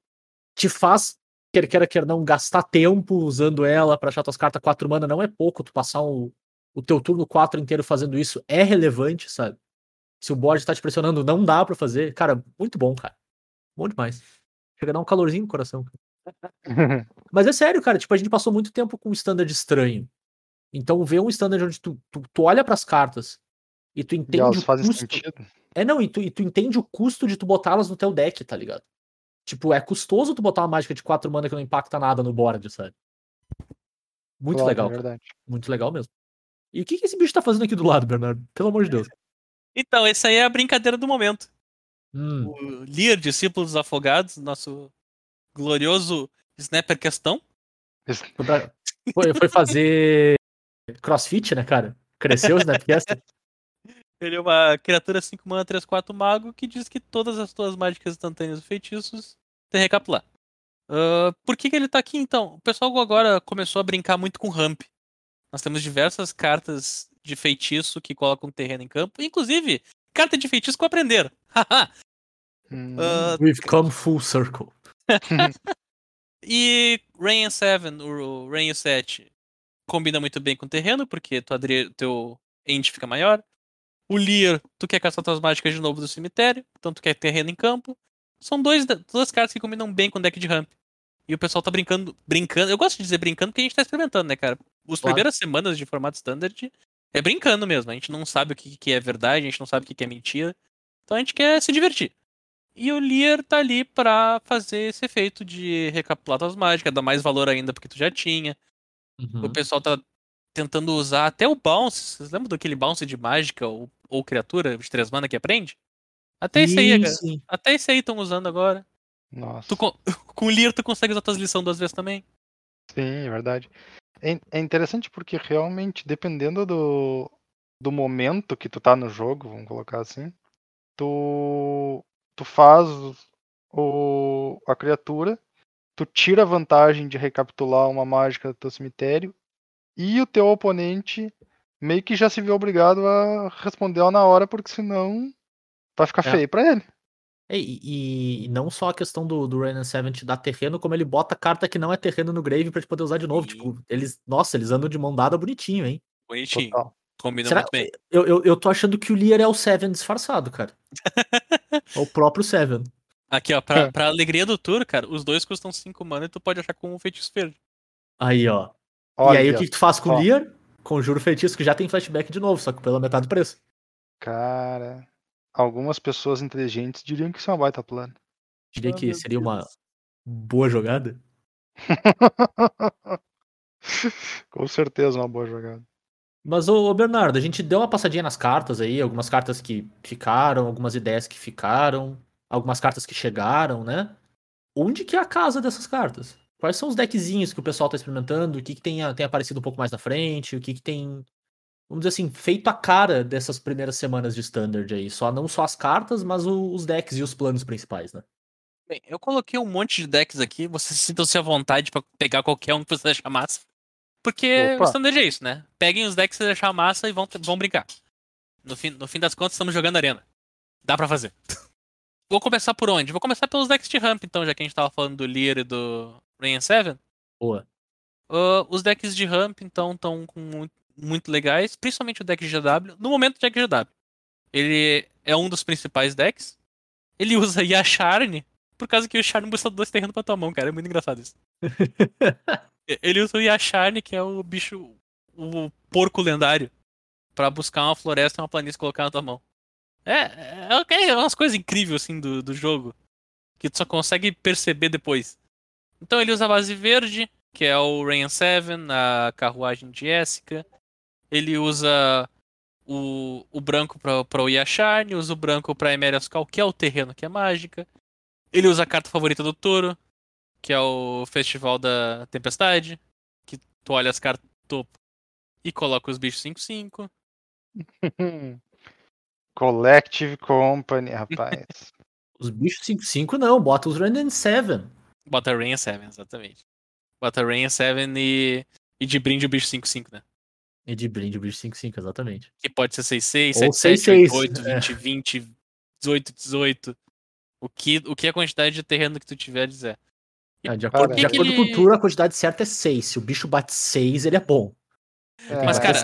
Te faz, quer queira, quer não, gastar tempo usando ela pra achar tuas cartas 4 mana. Não é pouco. Tu passar o, o teu turno 4 inteiro fazendo isso é relevante, sabe? Se o board tá te pressionando, não dá pra fazer. Cara, muito bom, cara. Bom demais. Chega a dar um calorzinho no coração. *laughs* Mas é sério, cara. Tipo, a gente passou muito tempo com um standard estranho. Então, ver um standard onde tu, tu, tu olha pras cartas e tu e entende elas o fazem custo. sentido. É, não, e tu, e tu entende o custo de tu botá-las no teu deck, tá ligado? Tipo, é custoso tu botar uma mágica de 4 mana que não impacta nada no board, sabe? Muito Claro, legal, É. Muito legal mesmo. E o que, que esse bicho tá fazendo aqui do lado, Bernardo? Pelo amor de Deus. *laughs* Então, essa aí é a brincadeira do momento. Hum, O Lear, discípulo dos afogados, nosso glorioso Snapper Questão. foi, foi- foi fazer *laughs* crossfit, né, cara? Cresceu o Snapcaster. *laughs* Ele é uma criatura 5 mana 3 4 mago que diz que todas as tuas mágicas instantâneas e feitiços tem que recapitular. Ah, por que, que ele tá aqui então? O pessoal agora começou a brincar muito com ramp. Nós temos diversas cartas de feitiço que colocam terreno em campo, inclusive carta de feitiço que aprenderam. *laughs* Haha. Hum, Ah, We've come full circle. *laughs* *laughs* E Rain 7, o Rain 7, combina muito bem com o terreno, porque tu adri- teu end fica maior. O Lear, tu quer caçar tuas mágicas de novo do cemitério, então tu quer terreno em campo. São dois, duas cartas que combinam bem com o deck de ramp. E o pessoal tá brincando, brincando. Eu gosto de dizer brincando porque a gente tá experimentando, né, cara? As Claro. primeiras semanas de formato standard é brincando mesmo. A gente não sabe o que, que é verdade, a gente não sabe o que, que é mentira. Então a gente quer se divertir. E o Lear tá ali pra fazer esse efeito de recapitular tuas mágicas, dar mais valor ainda porque tu já tinha. Uhum. O pessoal tá tentando usar até o bounce. Vocês lembram daquele bounce de mágica ou, ou criatura de três mana que aprende? Até esse aí, cara. Até esse aí estão usando agora. Nossa. Tu, com *laughs* o Lear tu consegue usar tuas lições duas vezes também. Sim, é verdade. É, é interessante porque realmente, dependendo do, do momento que tu tá no jogo, vamos colocar assim, tu, tu faz o, a criatura, tu tira a vantagem de recapitular uma mágica do teu cemitério, e o teu oponente meio que já se vê obrigado a responder ela na hora, porque senão vai ficar É. feio pra ele. É, E, e não só a questão do, do Rain and Seven te dar terreno, como ele bota carta que não é terreno no grave pra te poder usar de novo. Sim. Tipo, eles. Nossa, eles andam de mão dada bonitinho, hein? Bonitinho. Total. Combina Será- muito bem. Eu, eu, eu tô achando que o Lear é o Seven disfarçado, cara. *laughs* é o próprio Seven. Aqui, ó, pra, É. pra alegria do tour, cara, os dois custam 5 mana e tu pode achar com um feitiço verde. Aí, ó. Olha e aí, o que, que tu faz com o. Lear? Conjuro feitiço que já tem flashback de novo, só que pela metade do preço. Cara, algumas pessoas inteligentes diriam que isso é um baita plano. Diria Ah, que seria uma Deus. boa jogada. *laughs* Com certeza uma boa jogada. Mas, ô, ô, Bernardo, a gente deu uma passadinha nas cartas aí, algumas cartas que ficaram, algumas ideias que ficaram, algumas cartas que chegaram, né? Onde que é a casa dessas cartas? Quais são os deckzinhos que o pessoal tá experimentando? O que, que tem, tem aparecido um pouco mais na frente? O que, que tem. vamos dizer assim, feito a cara dessas primeiras semanas de Standard aí. Só não só as cartas, mas o- os decks e os planos principais, né? Bem, eu coloquei um monte de decks aqui, vocês *laughs* sintam-se à vontade pra pegar qualquer um que você achar massa. Porque Opa. o standard é isso, né? Peguem os decks que vocês achar massa e vão, vão brincar. No fim, no fim das contas, estamos jogando arena. Dá pra fazer. *laughs* Vou começar por onde? Vou começar pelos decks de ramp, então, já que a gente tava falando do Lear e do Rain 7. Boa. Uh, os decks de ramp, então, estão muito legais, principalmente o deck GW. No momento, o deck GW. Ele é um dos principais decks. Ele usa *laughs* Yasharn, por causa que o Yasharn busta dois terrenos pra tua mão, cara. É muito engraçado isso. *laughs* Ele usa o Yasharn, que é o bicho, o porco lendário, pra buscar uma floresta e uma planície e colocar na tua mão. É, é, é umas coisas incríveis, assim, do, do jogo, que tu só consegue perceber depois. Então ele usa a base verde, que é o Rain 7, a carruagem de Jessica. Ele usa o, o branco pra, pra o Yasharn, usa o branco pra Emeria's Call, que é o terreno que é mágica. Ele usa a carta favorita do Toro, que é o Festival da Tempestade, que tu olha as cartas topo e coloca os bichos 5-5. *laughs* Collective Company, rapaz. *laughs* Os bichos 5-5 não, bota os Random 7. Bota Rain 7, exatamente. Bota Rain 7 e, e de brinde o bicho 5-5, né? E de brinde o bicho 5-5, exatamente. Que pode ser 6-6, Ou 7-7, 6-6, 8, é. 20, 20, 18, 18. O que, o que a quantidade de terreno que tu tiver dizer. E Ah, de acordo, de que acordo que com o ele- Turo, a quantidade certa é 6. Se o bicho bate 6, ele é bom. É, Mas, cara.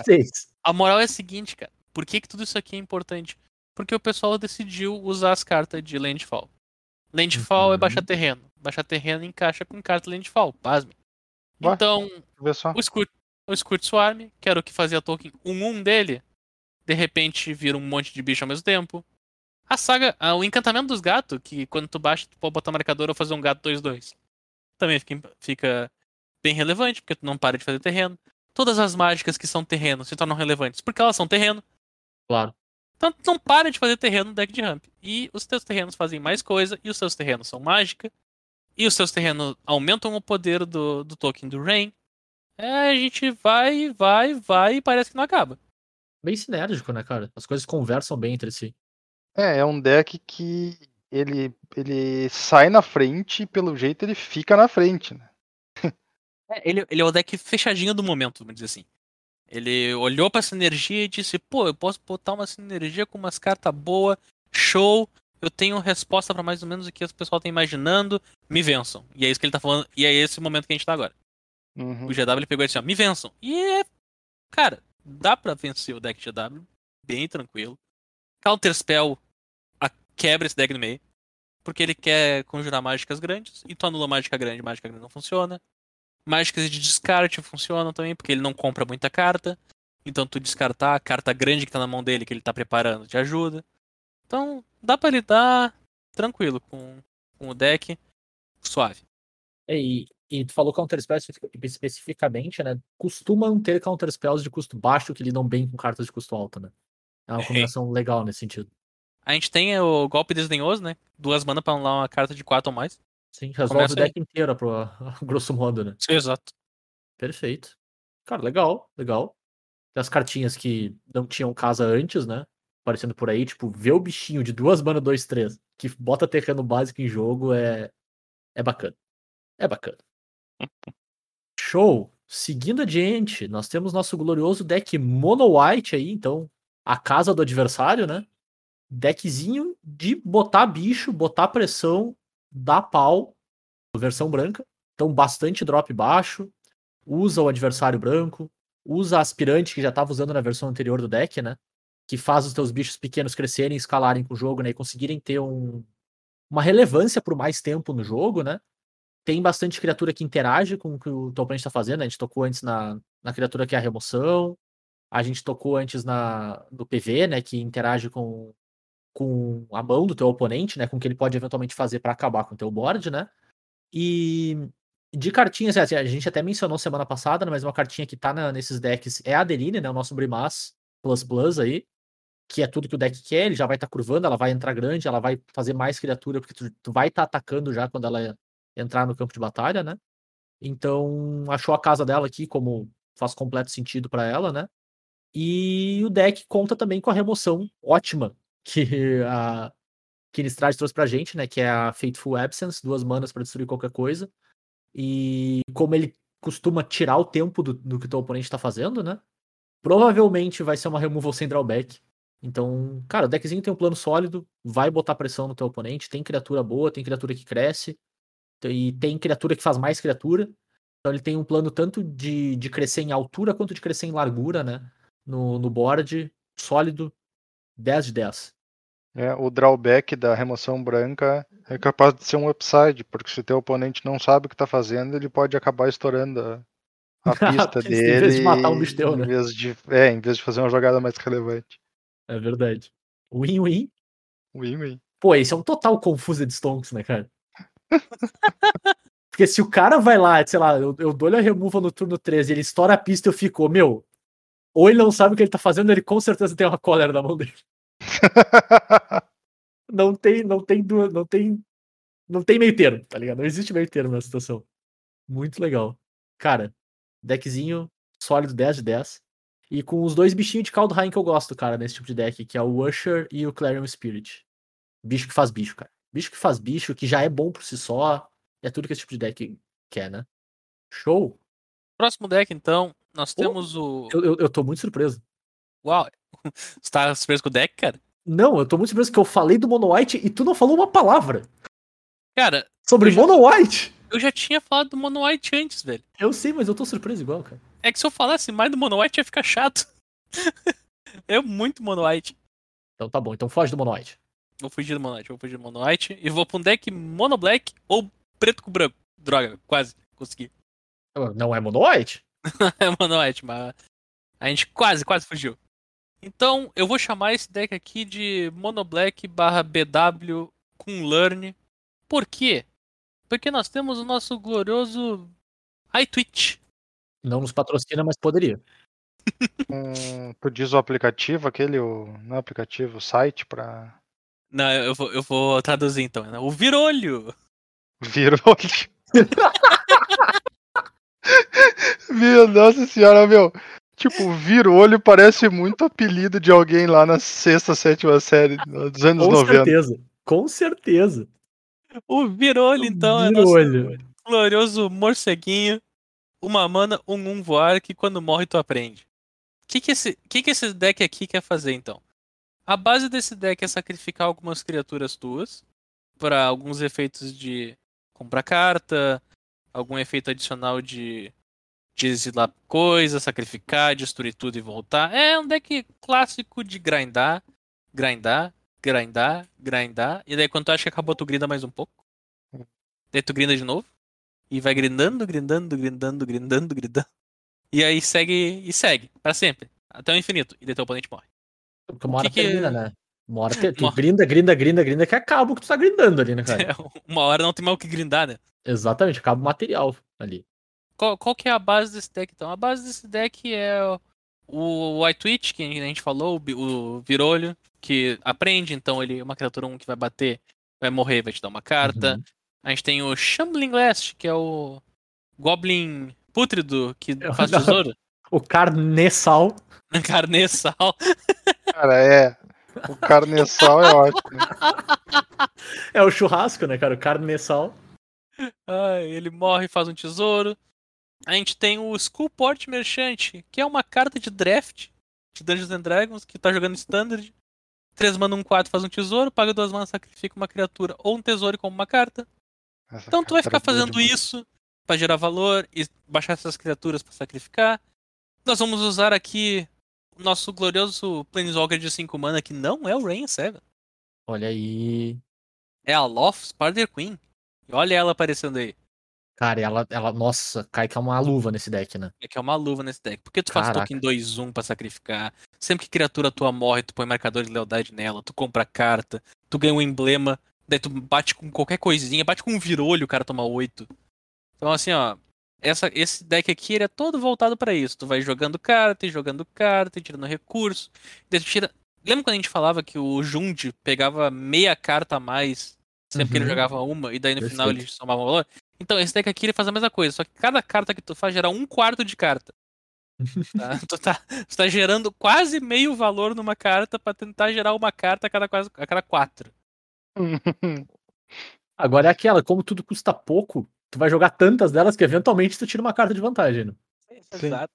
A moral é a seguinte, cara. Por que, que tudo isso aqui é importante? Porque o pessoal decidiu usar as cartas de Landfall. Landfall é Uhum. baixar terreno. Baixar terreno encaixa com carta Landfall, pasme. Ué? Então, o Scourt, o Scourt Swarm, que era o que fazia token 1-1 dele, de repente vira um monte de bicho ao mesmo tempo. A saga, o encantamento dos gatos, que quando tu baixa, tu pode botar marcador ou fazer um gato 2-2. Também fica, fica bem relevante, porque tu não para de fazer terreno. Todas as mágicas que são terreno se tornam relevantes, porque elas são terreno. Claro. Então não para de fazer terreno no deck de ramp. E os teus terrenos fazem mais coisa, e os seus terrenos são mágica. E os seus terrenos aumentam o poder do, do token do Rain. É, a gente vai, vai, vai e parece que não acaba. Bem sinérgico, né, cara? As coisas conversam bem entre si. É, é um deck que ele, ele sai na frente e pelo jeito ele fica na frente, né? É, ele, ele é o deck fechadinho do momento, vamos dizer assim. Ele olhou pra sinergia e disse: pô, eu posso botar uma sinergia com umas cartas boas, show. Eu tenho resposta pra mais ou menos o que o pessoal tá imaginando. Me vençam. E é isso que ele tá falando. E é esse o momento que a gente tá agora. Uhum. O GW pegou e disse, ó, me vençam. E é. Cara, dá pra vencer o deck GW bem tranquilo. Counter Spell a- quebra esse deck no meio. Porque ele quer conjurar mágicas grandes. E tu anula mágica grande, mágica grande não funciona. Mágicas de descarte funcionam também, porque ele não compra muita carta. Então tu descartar a carta grande que tá na mão dele, que ele tá preparando, te ajuda. Então, dá pra lidar tranquilo com, com o deck. Suave. É, E, e tu falou Counterspell especific- especificamente, né? Costumam ter Counterspells de custo baixo que lidam bem com cartas de custo alto, né? É uma É. combinação legal nesse sentido. A gente tem o golpe desdenhoso, né? Duas mana pra anular uma carta de 4 ou mais. Sim, resolve o deck inteiro, pro, *laughs* grosso modo, né? Exato. Perfeito. Cara, legal, legal. Tem as cartinhas que não tinham casa antes, né? Aparecendo por aí, tipo, ver o bichinho de duas mana, dois, três, que bota terreno básico em jogo é, é bacana. É bacana. *laughs* Show! Seguindo adiante, nós temos nosso glorioso deck Mono White aí, então, a casa do adversário, né? Deckzinho de botar bicho, botar pressão, dar pau, versão branca. Então, bastante drop baixo, usa o adversário branco, usa aspirante que já estava usando na versão anterior do deck, né? Que faz os teus bichos pequenos crescerem, escalarem com o jogo, né? E conseguirem ter um, uma relevância por mais tempo no jogo, né? Tem bastante criatura que interage com o que o teu oponente está fazendo. A gente tocou antes na, na criatura que é a remoção. A gente tocou antes na, no PV, né? Que interage com, com a mão do teu oponente, né? Com o que ele pode eventualmente fazer para acabar com o teu board, né? E de cartinhas, assim, a gente até mencionou semana passada, né, mas uma cartinha que tá na- nesses decks é a Adeline, né? O nosso Brimas Plus Plus aí. Que é tudo que o deck quer, ele já vai estar curvando, ela vai entrar grande, ela vai fazer mais criatura, porque tu, tu vai estar atacando já quando ela entrar no campo de batalha, né? Então, achou a casa dela aqui como faz completo sentido para ela, né? E o deck conta também com a remoção ótima que a que trouxe pra gente, né? Que é a Fateful Absence, duas manas para destruir qualquer coisa. E como ele costuma tirar o tempo do, do que o teu oponente tá fazendo, né? Provavelmente vai ser uma removal sem drawback. Então, cara, o deckzinho tem um plano sólido, vai botar pressão no teu oponente, tem criatura boa, tem criatura que cresce, e tem criatura que faz mais criatura. Então ele tem um plano tanto de, de crescer em altura quanto de crescer em largura, né? No, no board, sólido, 10 de 10. É, o drawback da remoção branca é capaz de ser um upside, porque se teu oponente não sabe o que tá fazendo, ele pode acabar estourando a, a *laughs* pista Em dele. vez de matar um bicho teu, né? em vez de, é, em vez de fazer uma jogada mais relevante. É verdade. Win-win. Win-win. Pô, esse é um total confuso de Stonks, né, cara? *laughs* Porque se o cara vai lá, sei lá, eu, eu dou-lhe a removal no turno 13 ele estoura a pista e eu fico, meu, ou ele não sabe o que ele tá fazendo, ele com certeza tem uma cólera na mão dele. *laughs* Não tem, não tem duas, não tem, não tem meio termo, tá ligado? Não existe meio termo nessa situação. Muito legal. Cara, deckzinho sólido 10 de 10. E com os dois bichinhos de Kaldheim que eu gosto, cara, nesse tipo de deck, que é o Usher e o Clarion Spirit. Bicho que faz bicho, cara. Bicho que faz bicho, que já é bom por si só. É tudo que esse tipo de deck quer, né? Show! Próximo deck, então, nós Pô, temos o. Eu, eu, eu tô muito surpreso. Uau! *laughs* Você tá surpreso com o deck, cara? Não, eu tô muito surpreso que eu falei do Mono White e tu não falou uma palavra Cara, sobre já- Mono White. eu já tinha falado do Mono White antes, velho. Eu sei, mas eu tô surpreso igual, cara. É que se eu falasse mais do Mono White ia ficar chato. *laughs* é muito Mono White. Então tá bom, então foge do Mono White. Vou fugir do Mono White, vou fugir do Mono White. E vou pra um deck Mono Black ou preto com branco. Droga, quase consegui. Não é Mono White? *laughs* é Mono White, mas a gente quase, quase fugiu. Então, eu vou chamar esse deck aqui de Mono Black barra BW com Learn. Por quê? Porque nós temos o nosso glorioso iTwitch. Não nos patrocina, mas poderia. *laughs* Hum, tu diz o aplicativo, aquele, o, não é aplicativo, o site pra Não, eu vou, eu vou traduzir então. né? O Virolho. vir o olho. *laughs* Meu, nossa senhora, meu. Tipo, vir olho parece muito apelido de alguém lá na sexta, sétima série dos anos Com 90. certeza. Com certeza. O Virolho, então, é nosso glorioso morceguinho. Uma mana, um um voar que quando morre tu aprende. O que, que, esse, que, que esse deck aqui quer fazer então? A base desse deck é sacrificar algumas criaturas tuas para alguns efeitos de comprar carta, algum efeito adicional de, de exilar coisa, sacrificar, destruir tudo e voltar. É um deck clássico de grindar, grindar, grindar, grindar. E daí quando tu acha que acabou, tu grinda mais um pouco. Daí tu grinda de novo. E vai grindando, grindando, grindando, grindando, grindando. E aí segue e segue, pra sempre. Até o infinito. E daí teu oponente morre. Porque uma hora que que- termina, né? Uma hora te- *laughs* tu Uma- grinda, grinda, grinda, grinda, que acaba o que tu tá grindando ali, né, cara? *laughs* Uma hora não tem mais o que grindar, né? Exatamente, acaba o material ali. Qual, qual que é a base desse deck, então? A base desse deck é o White Witch, que a gente falou, o, Virolho, que aprende, então ele é uma criatura 1 que vai bater, vai morrer, vai te dar uma carta. Uhum. A gente tem o Shambling Last, que é o Goblin Pútrido, que faz tesouro. O carnessal. *laughs* Carneçal. Cara, é. O carneçal é ótimo. É o churrasco, né, cara? O carnessal. Ah, ele morre e faz um tesouro. A gente tem o Skullport Merchant, que é uma carta de draft de Dungeons and Dragons, que tá jogando Standard. 3 mana, 1, 4 faz um tesouro, paga 2 mana, sacrifica uma criatura ou um tesouro e compra uma carta. Essa Então tu vai ficar é fazendo isso pra gerar valor e baixar essas criaturas pra sacrificar. Nós vamos usar aqui o nosso glorioso Planeswalker de 5 mana, que não é o Rain 7. Olha aí. É a Loth Spider Queen. E olha ela aparecendo aí. Cara, ela, ela, nossa, cai que é uma luva nesse deck, né? É que é uma luva nesse deck. Por que tu faz Caraca. token 2-1 pra sacrificar? Sempre que criatura tua morre, tu põe marcador de lealdade nela, tu compra carta, tu ganha um emblema, daí tu bate com qualquer coisinha, bate com um virolho, o cara toma 8. Então assim, ó, essa, esse deck aqui ele é todo voltado pra isso. Tu vai jogando carta, e jogando carta, e tirando recurso. Daí tu tira... Lembra quando a gente falava que o Jund pegava meia carta a mais sempre que ele Uhum. jogava uma, e daí no final Perfeito. ele somava valor? Então, esse deck aqui ele faz a mesma coisa, só que cada carta que tu faz gera um quarto de carta. *laughs* Tá? tu, tá, tu tá gerando quase meio valor numa carta pra tentar gerar uma carta a cada, quase- a cada quatro. *laughs* Agora é aquela, como tudo custa pouco, tu vai jogar tantas delas que eventualmente tu tira uma carta de vantagem. Né? Sim. Exato.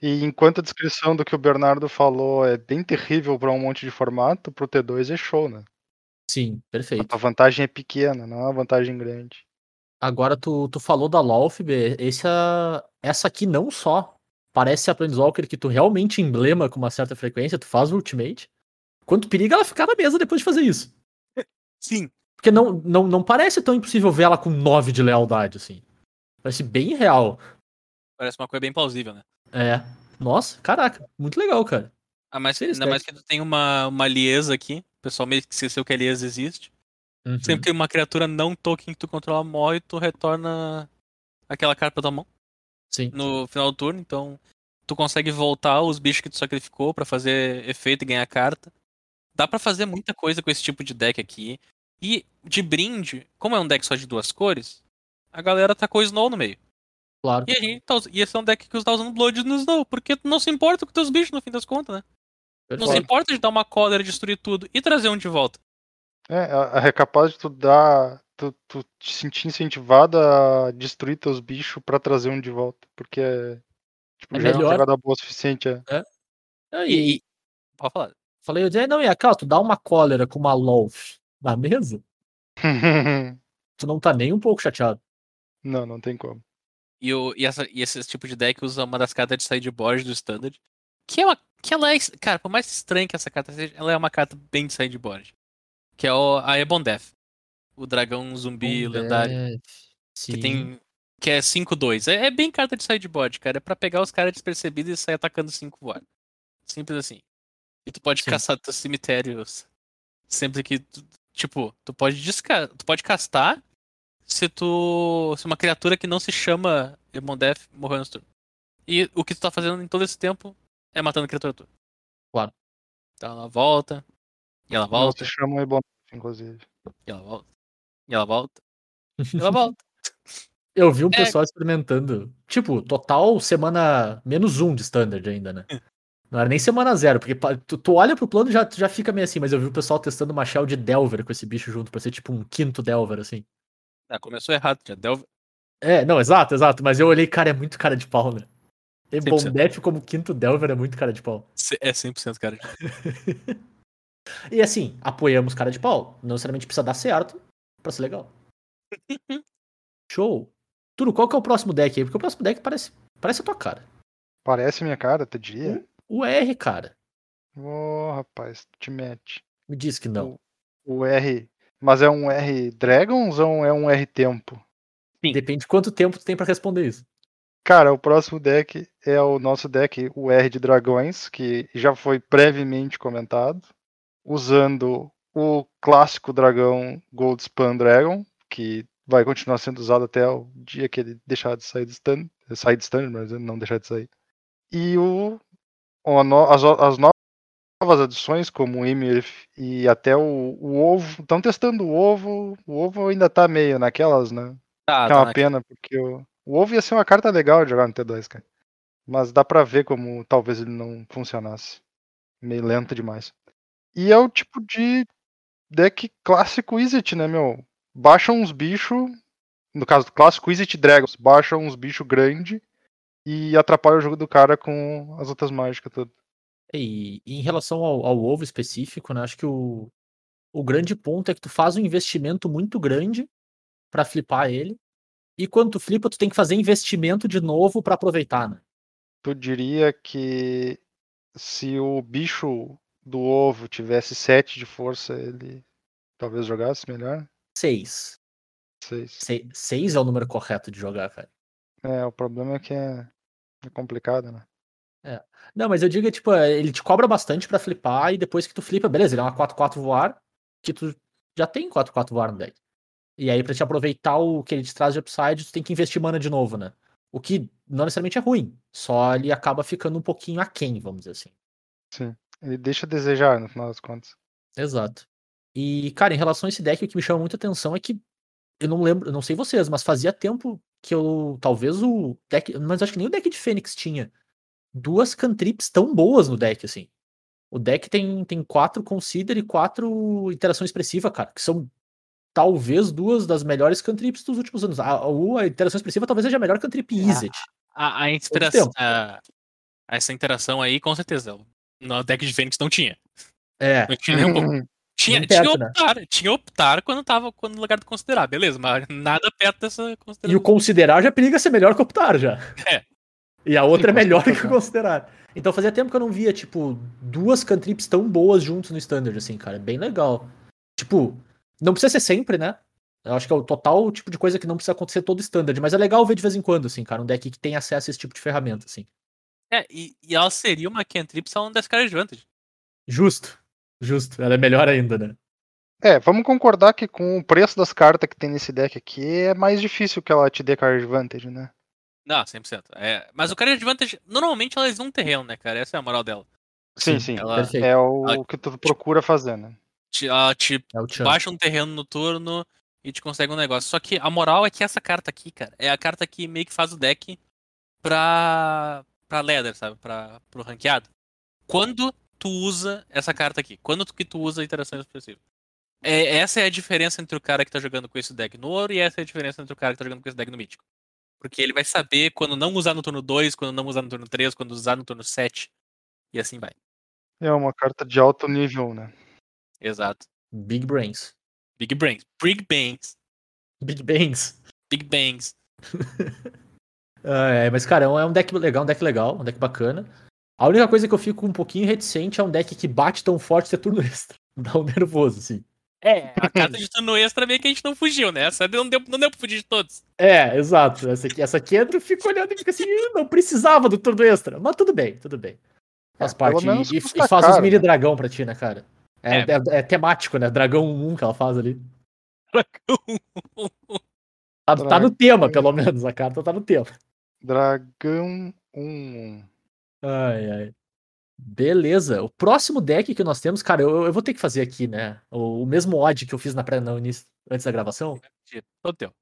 E enquanto a descrição do que o Bernardo falou é bem terrível para um monte de formato, pro T2 é show, né? Sim, perfeito. A vantagem é pequena, não é uma vantagem grande. Agora tu, tu falou da Lolf, B, essa, essa aqui não só parece a Planeswalker que tu realmente emblema com uma certa frequência, tu faz o ultimate, quanto periga ela ficar na mesa depois de fazer isso. Sim. Porque não, não, não parece tão impossível ver ela com 9 de lealdade, assim. Parece bem real. Parece uma coisa bem plausível, né? É. Nossa, caraca, muito legal, cara. Ah, mas, Seria ainda mais que tu tem uma, uma liesa aqui. O pessoal meio que esqueceu que a liesa existe. Uhum. Sempre que uma criatura não token que tu controla morre, tu retorna aquela carta pra tua mão Sim. no final do turno. Então, tu consegue voltar os bichos que tu sacrificou pra fazer efeito e ganhar carta. Dá pra fazer muita coisa com esse tipo de deck aqui. E de brinde, como é um deck só de duas cores, a galera tacou Snow no meio. Claro. E a gente tá, e esse é um deck que tá usando Blood no Snow, porque tu não se importa com teus bichos no fim das contas, né? Não se Perfeito. importa de dar uma cólera, destruir tudo e trazer um de volta. É, a- é capaz de tu dar. Tu, tu te sentir incentivado a destruir teus bichos pra trazer um de volta. Porque é. Tipo, É já é uma melhor. jogada boa o suficiente. É. É, E, E, e- pode falar. falei, eu disse, não, e aquela, tu dá uma cólera com uma Lolf na mesa, *laughs* tu não tá nem um pouco chateado. não, não tem como. E, o, e, essa, e esse tipo de deck usa uma das cartas de sideboard do standard. Que é uma. Que ela é. Cara, por mais estranha que essa carta seja, ela é uma carta bem de sideboard. Que é o, a Ebon Death. O dragão zumbi lendário. É, Sim. Que tem. Que é 5-2. É, é bem carta de sideboard, cara. É pra pegar os caras despercebidos e sair atacando 5 voar. Simples assim. E tu pode Sim. caçar teus cemitérios sempre que. tu- tipo, tu pode desca... Tu pode castar se tu. Se uma criatura que não se chama Emondef morreu no turno. E o que tu tá fazendo em todo esse tempo é matando a criatura tua. Claro. Então ela volta. E ela Não volta. se chama Ebon, inclusive. E ela volta. E ela volta. E *laughs* ela volta. Eu vi um É. pessoal experimentando. Tipo, total semana menos um de standard ainda, né? *laughs* Não era nem semana zero, porque tu, tu olha pro plano e já, já fica meio assim, mas eu vi o pessoal testando uma shell de Delver com esse bicho junto, pra ser tipo um quinto Delver, assim. Ah, começou errado, já deu. É, não, exato, exato, mas eu olhei, cara, é muito cara de pau, né? E 100%. Bondef como quinto Delver é muito cara de pau. É 100% cara. *laughs* E assim, apoiamos cara de pau. Não necessariamente precisa dar certo pra ser legal. *laughs* Show. Turo, qual que é o próximo deck aí? Porque o próximo deck parece, parece a tua cara. Parece minha cara, tu diria? O R, cara. Ô, rapaz, te mete. Me diz que não. O R. Mas é um R Dragons ou é um R Tempo? Sim. Depende de quanto tempo tu tem pra responder isso. Cara, o próximo deck é o nosso deck, o R de Dragões, que já foi brevemente comentado, usando o clássico dragão Gold Span Dragon, que vai continuar sendo usado até o dia que ele deixar de sair de stand, sair de stand, mas não deixar de sair. E o, as, as novas adições, como o Ymir e até o, o ovo, estão testando o ovo, o ovo ainda tá meio naquelas, né? Tá, Que é tá uma na- pena, porque o, o ovo ia ser uma carta legal de jogar no T2, cara. Mas dá pra ver como talvez ele não funcionasse. Meio lento demais. E é o tipo de deck clássico Izzet, né, meu? Baixa uns bichos. No caso do clássico Izzet Dragons, baixa uns bichos grandes e atrapalha o jogo do cara com as outras mágicas tudo. E, e em relação ao, ao ovo específico, né? Acho que o, o grande ponto é que tu faz um investimento muito grande pra flipar ele. E quando tu flipa, tu tem que fazer investimento de novo pra aproveitar, né? Tu diria que se o bicho do ovo tivesse 7 de força, ele talvez jogasse melhor? Seis. 6. Se- Seis é o número correto de jogar, cara. É, o problema é que é, é complicado, né? Não, mas eu digo, tipo, é, ele te cobra bastante pra flipar e depois que tu flipa, beleza, ele é uma 4-4 voar, que tu já tem 4-4 voar no deck. E aí, pra te aproveitar o que ele te traz de upside, tu tem que investir mana de novo, né? O que não necessariamente é ruim, só ele acaba ficando um pouquinho aquém, vamos dizer assim. Ele deixa a desejar, no final das contas. Exato. E, cara, em relação a esse deck, o que me chama muita atenção é que eu não lembro, eu não sei vocês, mas fazia tempo que eu. Talvez o deck. Mas acho que nem o deck de Fênix tinha duas cantrips tão boas no deck, assim. O deck tem, tem quatro Consider e quatro Interação Expressiva, cara, que são talvez duas das melhores cantrips dos últimos anos. A, a, a Interação Expressiva talvez seja a melhor cantrip Izzet. A, a inspiração. a- essa interação aí, com certeza. No deck de Fênix não tinha. É, Não tinha nem um pouco. Tinha, Nem tinha perto, né? optar, tinha optar quando tava quando no lugar de considerar, beleza, mas nada perto dessa E consideração. o considerar já periga ser melhor que optar já. É. E a outra Sim, é melhor que o considerar. Então fazia tempo que eu não via, tipo, duas cantrips tão boas juntos no standard, assim, cara. É bem legal. Tipo, não precisa ser sempre, né? Eu acho que é o total tipo de coisa que não precisa acontecer todo standard, mas é legal ver de vez em quando, assim, cara, um deck que tem acesso a esse tipo de ferramenta, assim. É, e, e ela seria uma cantrip só um das caras de vantagem. Justo. Justo. Ela é melhor ainda, né? É, vamos concordar que com o preço das cartas que tem nesse deck aqui é mais difícil que ela te dê card advantage, né? Não, 100%. É, mas o cara de vantagem, normalmente elas um terreno, né, cara? Essa é a moral dela. Sim, sim. Ela. É o Ela- que tu procura fazer, né? te, ela te É baixa um terreno no turno e te consegue um negócio. Só que a moral é que essa carta aqui, cara, é a carta que meio que faz o deck pra. Pra ladder, sabe? Pra, pro ranqueado. Quando tu usa essa carta aqui? Quando tu, que tu usa a interação expressiva? É, essa é a diferença entre o cara que tá jogando com esse deck no ouro e essa é a diferença entre o cara que tá jogando com esse deck no mítico. Porque ele vai saber quando não usar no turno 2, quando não usar no turno 3, quando usar no turno 7. E assim vai. É uma carta de alto nível, né? Exato. Big Brains. Big Brains. Big Bangs. Big Bangs. Big Bangs. *laughs* É, mas, cara, é um, é um deck legal, um deck legal, um deck bacana. A única coisa que eu fico um pouquinho reticente é um deck que bate tão forte ser turno *laughs* extra. Dá um nervoso, assim. É, *laughs* a carta de turno extra meio que a gente não fugiu, né? Essa não deu, não deu pra fugir de todos. É, exato. Essa aqui, essa aqui eu fico olhando e fico assim, "Ih, não precisava do turno extra. Mas tudo bem, tudo bem. Faz É, parte. E, e faz os mini né? dragão pra ti, né, cara? É, É. é- é temático, né? Dragão 1 que ela faz ali. Tá, tá no tema, pelo menos. A carta tá no tema. Dragão 1. Ai, ai. Beleza. O próximo deck que nós temos, cara, eu, eu vou ter que fazer aqui, né? O, o mesmo odd que eu fiz na pré no início, antes da gravação. Todo teu.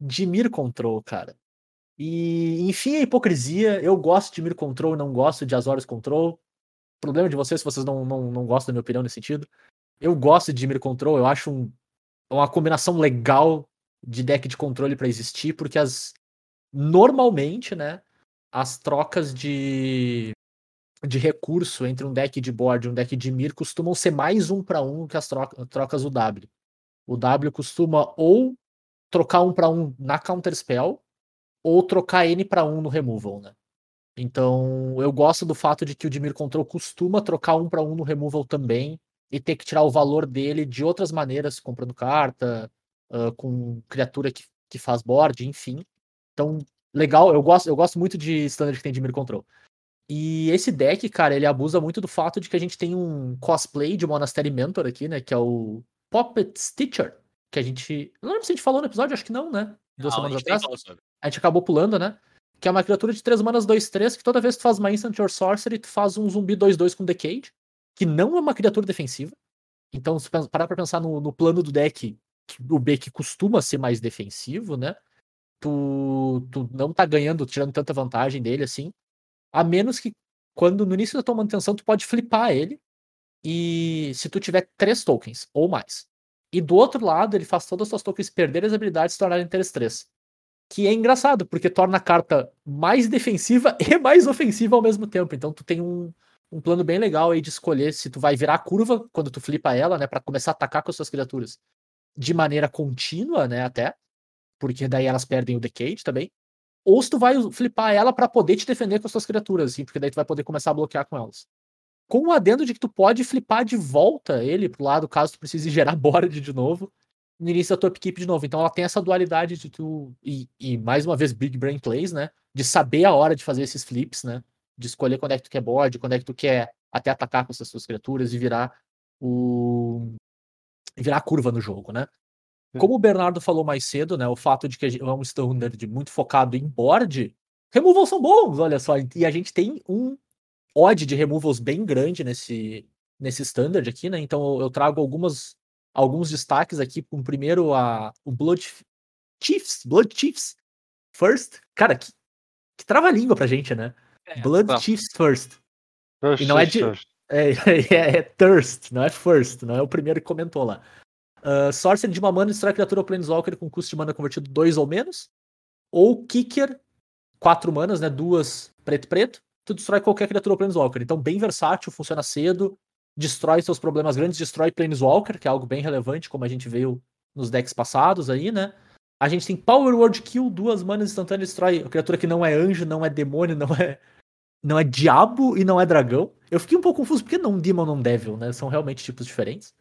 Dimir Control, cara. E, enfim, a hipocrisia. Eu gosto de Mir Control, não gosto de Azorius Control. Problema de vocês se vocês não, não, não gostam da minha opinião nesse sentido. Eu gosto de Mir Control, eu acho um- uma combinação legal de deck de controle pra existir, porque as. Normalmente, né? As trocas de. De recurso entre um deck de board e um deck de Mir costumam ser mais um pra um que as troca- trocas do W. O W costuma ou trocar um para um na counter spell ou trocar N para um no removal, né? Então, eu gosto do fato de que o Dimir Control costuma trocar um para um no removal também e ter que tirar o valor dele de outras maneiras, comprando carta, ah, com criatura que, que faz board, enfim. Então, legal, eu gosto, eu gosto muito de standard que tem Dimir Control. E esse deck, cara, ele abusa muito do fato de que a gente tem um cosplay de Monastery Mentor aqui, né? Que é o Puppet Stitcher. Que a gente. Não lembro se a gente falou no episódio, acho que não, né? Duas Não, a semanas nem atrás. A gente acabou pulando, né? Que é uma criatura de 3 manas 2-3, que toda vez que tu faz uma Instant or Sorcery, tu faz um zumbi 2-2 com Decade, que não é uma criatura defensiva. Então, se parar pra pensar no, no plano do deck, o B que costuma ser mais defensivo, né? Tu, tu não tá ganhando, tirando tanta vantagem dele assim. A menos que quando no início da tua manutenção tu pode flipar ele. E se tu tiver três tokens ou mais. E do outro lado, ele faz todas as tuas tokens perderem as habilidades e se tornarem 3-3. Que é engraçado, porque torna a carta mais defensiva *laughs* e mais ofensiva ao mesmo tempo. Então tu tem um, um plano bem legal aí de escolher se tu vai virar a curva quando tu flipa ela, né? Pra começar a atacar com as suas criaturas de maneira contínua, né? Até. Porque daí elas perdem o Decade também. Ou se tu vai flipar ela pra poder te defender com as suas criaturas, assim, porque daí tu vai poder começar a bloquear com elas. Com o adendo de que tu pode flipar de volta ele pro lado, caso tu precise gerar *laughs* board de novo, no início da tua upkeep de novo. Então ela tem essa dualidade de tu. E, e mais uma vez, Big Brain Plays, né? De saber a hora de fazer esses flips, né? De escolher quando é que tu quer board, quando é que tu quer até atacar com essas tuas criaturas e virar o. virar a curva no jogo, né? Como o Bernardo falou mais cedo, né? O fato de que é um standard muito focado em board, removals são bons, olha só. E a gente tem um odd de removals bem grande nesse, nesse standard aqui, né? Então eu- trago algumas, alguns destaques aqui. Com primeiro a, o Blood Chiefs, Blood Chiefs First. Cara, que, que trava-língua pra gente, né? Blood tá. Chiefs First. First, E não é de- first. É, *laughs* é, é Thirst, não é First, não é o primeiro que comentou lá. Uh, Sorcerer de uma mana destrói criatura ou Planeswalker com custo de mana convertido 2 ou menos. Ou Kicker, 4 manas, né? Duas preto-preto. Tu destrói qualquer criatura ou Planeswalker. Então, bem versátil, funciona cedo, destrói seus problemas grandes, destrói Planeswalker, que é algo bem relevante, como a gente veio nos decks passados aí, né? A gente tem Power Word Kill, duas manas instantâneas, destrói a criatura que não é anjo, não é demônio, não é não é diabo e não é dragão. Eu fiquei um pouco confuso porque não Demon não Devil, né? São realmente tipos diferentes.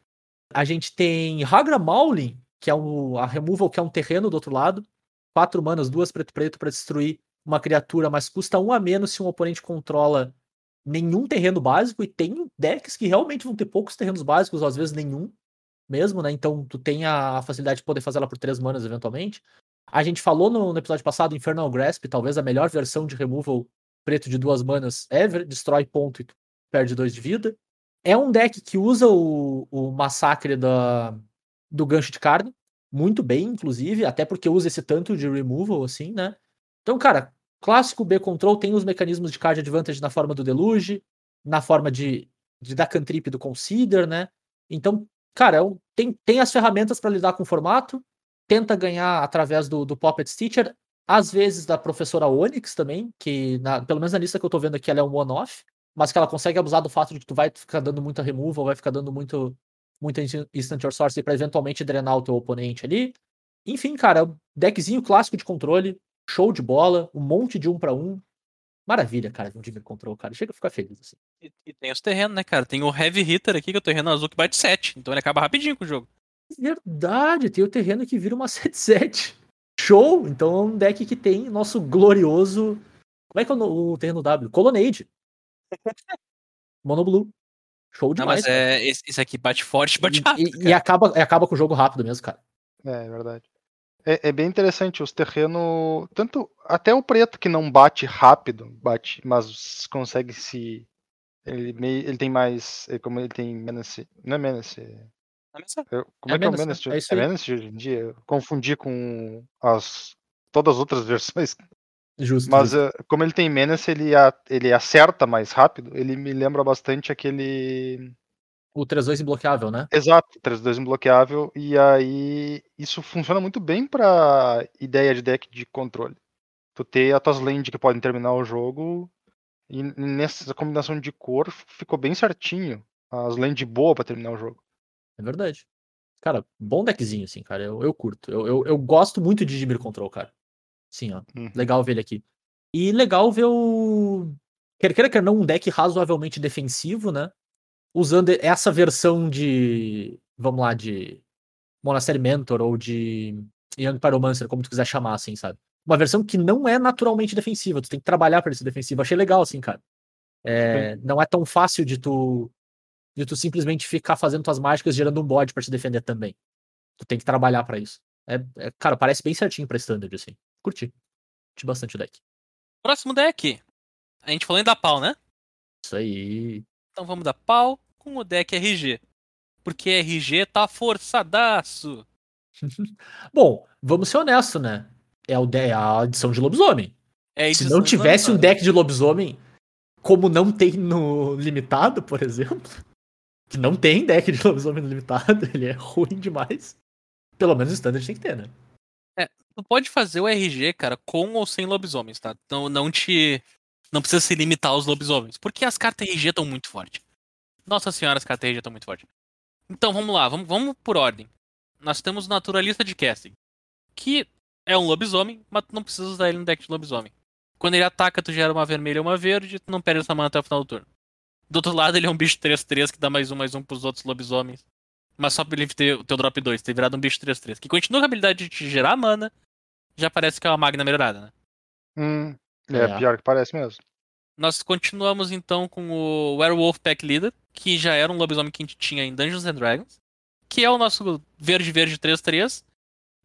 A gente tem Hagra Maulin, que é o, a removal, que é um terreno do outro lado. Quatro manas, duas preto preto para destruir uma criatura, mas custa um a menos se um oponente controla nenhum terreno básico. E tem decks que realmente vão ter poucos terrenos básicos, ou às vezes nenhum mesmo, né? Então tu tem a facilidade de poder fazer ela por três manas eventualmente. A gente falou no, no episódio passado, Infernal Grasp, talvez a melhor versão de removal preto de duas manas ever, destrói ponto e tu perde dois de vida. É um deck que usa o, o massacre da, do gancho de carne, muito bem, inclusive, até porque usa esse tanto de removal, assim, né? Então, cara, clássico B-Control tem os mecanismos de card advantage na forma do Deluge, na forma de, de da cantrip do Consider, né? Então, cara, é tem, tem as ferramentas para lidar com o formato, tenta ganhar através do, do Puppet Stitcher, às vezes da professora Onyx também, que na- pelo menos na lista que eu tô vendo aqui ela é um one-off, mas que ela consegue abusar do fato de que tu vai ficar dando muita removal, vai ficar dando muito muita instant- or sorcery pra eventualmente drenar o teu oponente ali. Enfim, cara, deckzinho clássico de controle, show de bola, um monte de um pra um. Maravilha, cara, de um Dimmer Control, cara. Chega a ficar feliz assim. E, e tem os terrenos, né, cara? Tem o Heavy Hitter aqui, que é o terreno azul que bate 7. Então ele acaba rapidinho com o jogo. Verdade, tem o terreno que vira uma *laughs* 7-7. Show! Então é um deck que tem nosso glorioso. Como é que é o, o terreno W? Colonnade. Monoblue. Show Não, demais. mas é, esse, esse aqui bate forte, bate rápido. e, e acaba, e acaba com o jogo rápido mesmo, cara. É, é verdade. É, é bem interessante os terrenos. Tanto. Até o preto que não bate rápido, bate, mas consegue se. Ele, meio, ele tem mais. é, Como ele tem menace. Não é menace. Não, mas é- eu- como É é, que é o menace, né? É É menace hoje em dia? Eu confundi com as. Todas as outras *laughs* versões. Justo. Mas eh, como ele tem menace, ele, a- ele acerta mais rápido. Ele me lembra bastante aquele. O 3-2 imbloqueável, né? Exato, 3-2 imbloqueável, e aí isso funciona muito bem pra ideia de deck de controle. Tu ter as tuas land que podem terminar o jogo, e nessa combinação de cor ficou bem certinho. As land boa pra terminar o jogo. É verdade. Cara, bom deckzinho, assim, cara. Eu, eu curto. Eu, eu, eu gosto muito de Dimir Control, cara. Sim, ó. Uhum. Legal ver ele aqui. E legal ver o. Quer queira, quer não, um deck razoavelmente defensivo, né? Usando essa versão de. Vamos lá, de. Monastery Mentor ou de Young Pyromancer, como tu quiser chamar, assim, sabe? Uma versão que não é naturalmente defensiva. Tu tem que trabalhar pra ele ser defensivo. Achei legal, assim, cara. É, não é tão fácil de tu. De tu simplesmente ficar fazendo tuas mágicas gerando um bode pra te defender também. Tu tem que trabalhar pra isso. É, é- cara, parece bem certinho pra standard, assim. Curti. Curti bastante o deck. Próximo deck. A gente falou em dar pau, né? Isso aí. Então vamos dar pau com o deck RG. Porque RG tá forçadaço. *laughs* Bom, vamos ser honestos, né? É, o de- é a edição de lobisomem. É Se não tivesse um deck de lobisomem, como não tem no limitado, por exemplo, *laughs* que não tem deck de lobisomem no limitado, *laughs* ele é ruim demais. Pelo menos o standard tem que ter, né? Tu pode fazer o RG, cara, com ou sem lobisomens, tá? Então não te. Não precisa se limitar aos lobisomens. Porque as cartas RG estão muito fortes. Nossa senhora, as cartas RG estão muito fortes. Então vamos lá, vamos, vamos por ordem. Nós temos o Naturalista de Casting. Que é um lobisomem, mas tu não precisa usar ele no deck de lobisomem. Quando ele ataca, tu gera uma vermelha e uma verde, tu não perde essa mana até o final do turno. Do outro lado, ele é um bicho 3-3 que dá mais um, mais um pros outros lobisomens. Mas só pra ele ter o teu drop 2, ter virado um bicho 3-3. Que continua com a habilidade de te gerar mana, já parece que é uma magna melhorada, né? Hum, é, É. pior que parece mesmo. Nós continuamos então com o Werewolf Pack Leader, que já era um lobisomem que a gente tinha em Dungeons and Dragons, que é o nosso verde-verde 3-3,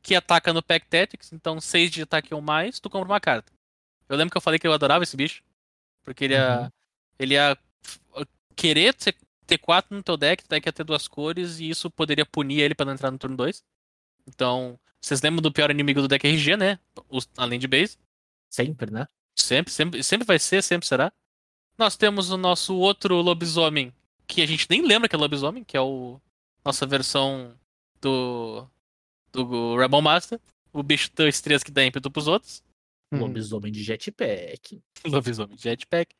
que ataca no Pack Tactics, então 6 de ataque ou mais, tu compra uma carta. Eu lembro que eu falei que eu adorava esse bicho, porque ele ia, Uhum. ele ia f- querer ter 4 no teu deck, tu deck ia ter duas cores, e isso poderia punir ele pra não entrar no turno 2. Então, vocês lembram do pior inimigo do deck RG, né? Os- além de base. Sempre, né? Sempre, sempre, sempre vai ser, sempre será. Nós temos o nosso outro lobisomem, que a gente nem lembra que é lobisomem, que é o nossa versão do do Rebel Master, o bicho das estrelas que dá ímpeto pros outros, Uhum. Lobisomem de jetpack. *laughs* lobisomem de jetpack.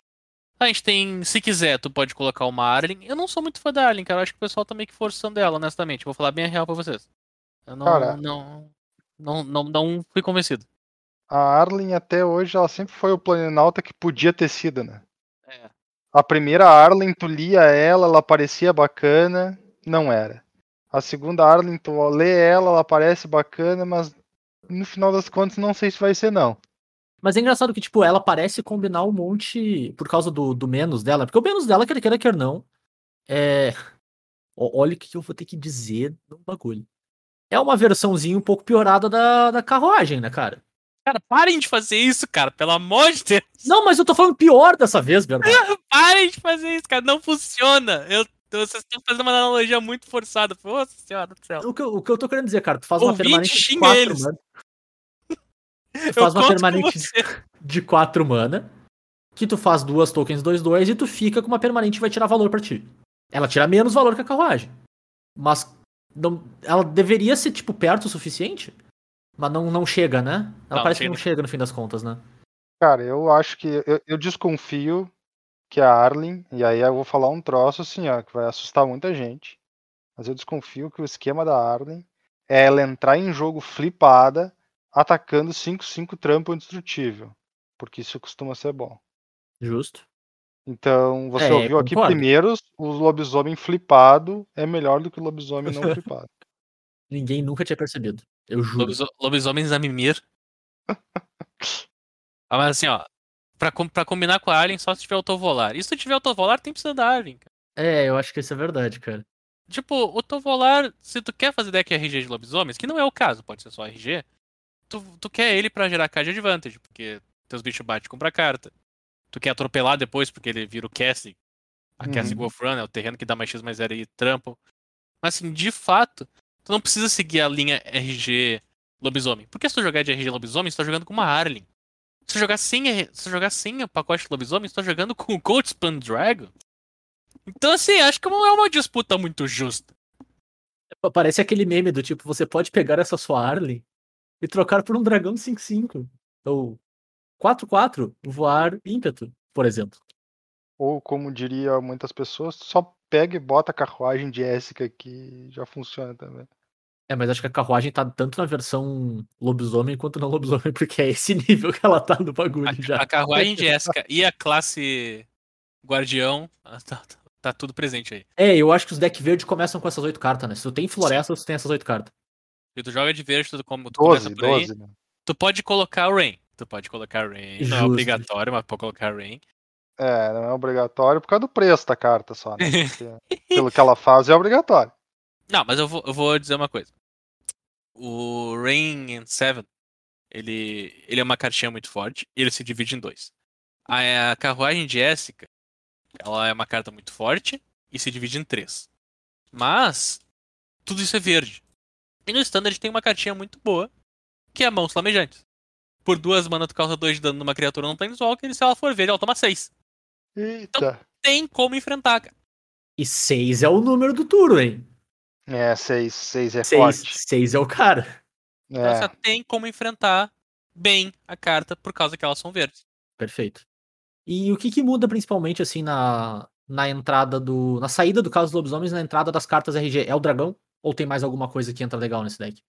A gente tem, se quiser, tu pode colocar uma Arlen. Eu não sou muito fã da Arlen, cara. Eu acho que o pessoal tá meio que forçando ela, honestamente. Vou falar bem a real pra vocês. Eu não, Cara. não, não, não, não fui convencido. A Arlen até hoje, ela sempre foi o planinauta que podia ter sido, né? É. A primeira Arlen, tu lia ela, ela parecia bacana, não era. A segunda Arlen, tu lê ela, ela parece bacana, mas no final das contas não sei se vai ser não. Mas é engraçado que, tipo, ela parece combinar um monte por causa do, do menos dela. Porque o menos dela, quer queira, quer não, é. *laughs* Olha o que eu vou ter que dizer no bagulho. É uma versãozinha um pouco piorada da, da carruagem, né, cara? Cara, parem de fazer isso, cara. Pelo amor de Deus. Não, mas eu tô falando pior dessa vez, verdade. *laughs* Parem de fazer isso, cara. Não funciona. Eu, vocês estão fazendo uma analogia muito forçada. Nossa senhora do céu. O que, eu- o que eu tô querendo dizer, cara, tu faz uma Ouvinte, permanente de xinga quatro eles. mana. *laughs* Tu faz uma permanente de 4 mana, que tu faz duas tokens 2-2 e tu fica com uma permanente que vai tirar valor pra ti. Ela tira menos valor que a carruagem. Mas não, ela deveria ser, tipo, perto o suficiente, mas não, não chega, né? Ela Não, parece chega que não chega no fim das contas, né? Cara, eu acho que. Eu, eu desconfio que a Arlen, e aí eu vou falar um troço assim, ó, que vai assustar muita gente. Mas eu desconfio que o esquema da Arlen é ela entrar em jogo flipada, atacando 5-5 trampo indestrutível. Porque isso costuma ser bom. Justo. Então, você É, ouviu aqui concordo. primeiro, o lobisomem flipado é melhor do que o lobisomem não *laughs* flipado. Ninguém nunca tinha percebido. Eu juro. Lobiso- Lobisomens a mimir. Ah, mas assim, ó. Pra, com- pra combinar com a Alien, só se tiver autovolar. E se tu tiver autovolar, tem precisa da Alien, cara. É, eu acho que isso é verdade, cara. Tipo, o Tovolar, se tu quer fazer deck RG de lobisomens, que não é o caso, pode ser só RG, tu, tu quer ele pra gerar card advantage, porque teus bichos batem compra carta. Tu quer atropelar depois, porque ele vira o casting. A Uhum. casting Wolf Run é o terreno que dá mais X mais 0 e trampo. Mas assim, de fato, tu não precisa seguir a linha RG lobisomem. Porque se tu jogar de RG lobisomem, tu tá jogando com uma Arlen. Se tu jogar sem, se tu jogar sem o pacote lobisomem, tu tá jogando com o Cold Span Dragon. Então assim, acho que não é uma disputa muito justa. Pa- Parece aquele meme do tipo, você pode pegar essa sua Arlen e trocar por um dragão 5-5. Ou 4-4, voar ímpeto, por exemplo. Ou, como diria muitas pessoas, só pega e bota a carruagem de Essica que já funciona também. É, mas acho que a carruagem tá tanto na versão lobisomem quanto na lobisomem, *laughs* porque é esse nível que ela tá no bagulho já. A carruagem de *laughs* Esca e a classe Guardião, ah, tá, tá- tá tudo presente aí. É, eu acho que os deck verde começam com essas oito cartas, né? Se tu tem floresta, tu tem essas oito cartas. Se tu joga de verde, tu, como, tu começa 12, por aí. 12, né? Tu pode colocar o Rain. Tu pode colocar Rain. Não é Justo. obrigatório, mas pode colocar Rain. É, não é obrigatório por causa do preço da carta só, né? *laughs* Porque pelo que ela faz é obrigatório. Não, mas eu vou, eu vou dizer uma coisa. O Rain and Seven, ele, ele é uma cartinha muito forte e ele se divide em dois. A, a carruagem de Essica, ela é uma carta muito forte e se divide em três. Mas, tudo isso é verde. E no standard tem uma cartinha muito boa, que é a Mãos Flamejantes. Por duas mana tu causa dois de dano numa criatura no Planeswalker e se ela for verde, ela toma seis. Eita. Tem como enfrentar, cara. E seis é o número do turno, hein? É, 6, 6 é Seis, forte. seis é o cara. Então ela É. só tem como enfrentar bem a carta por causa que elas são verdes. Perfeito. E o que que muda principalmente, assim, na, na entrada do... Na saída do caso dos lobisomens, na entrada das cartas RG? É o dragão? Ou tem mais alguma coisa que entra legal nesse deck?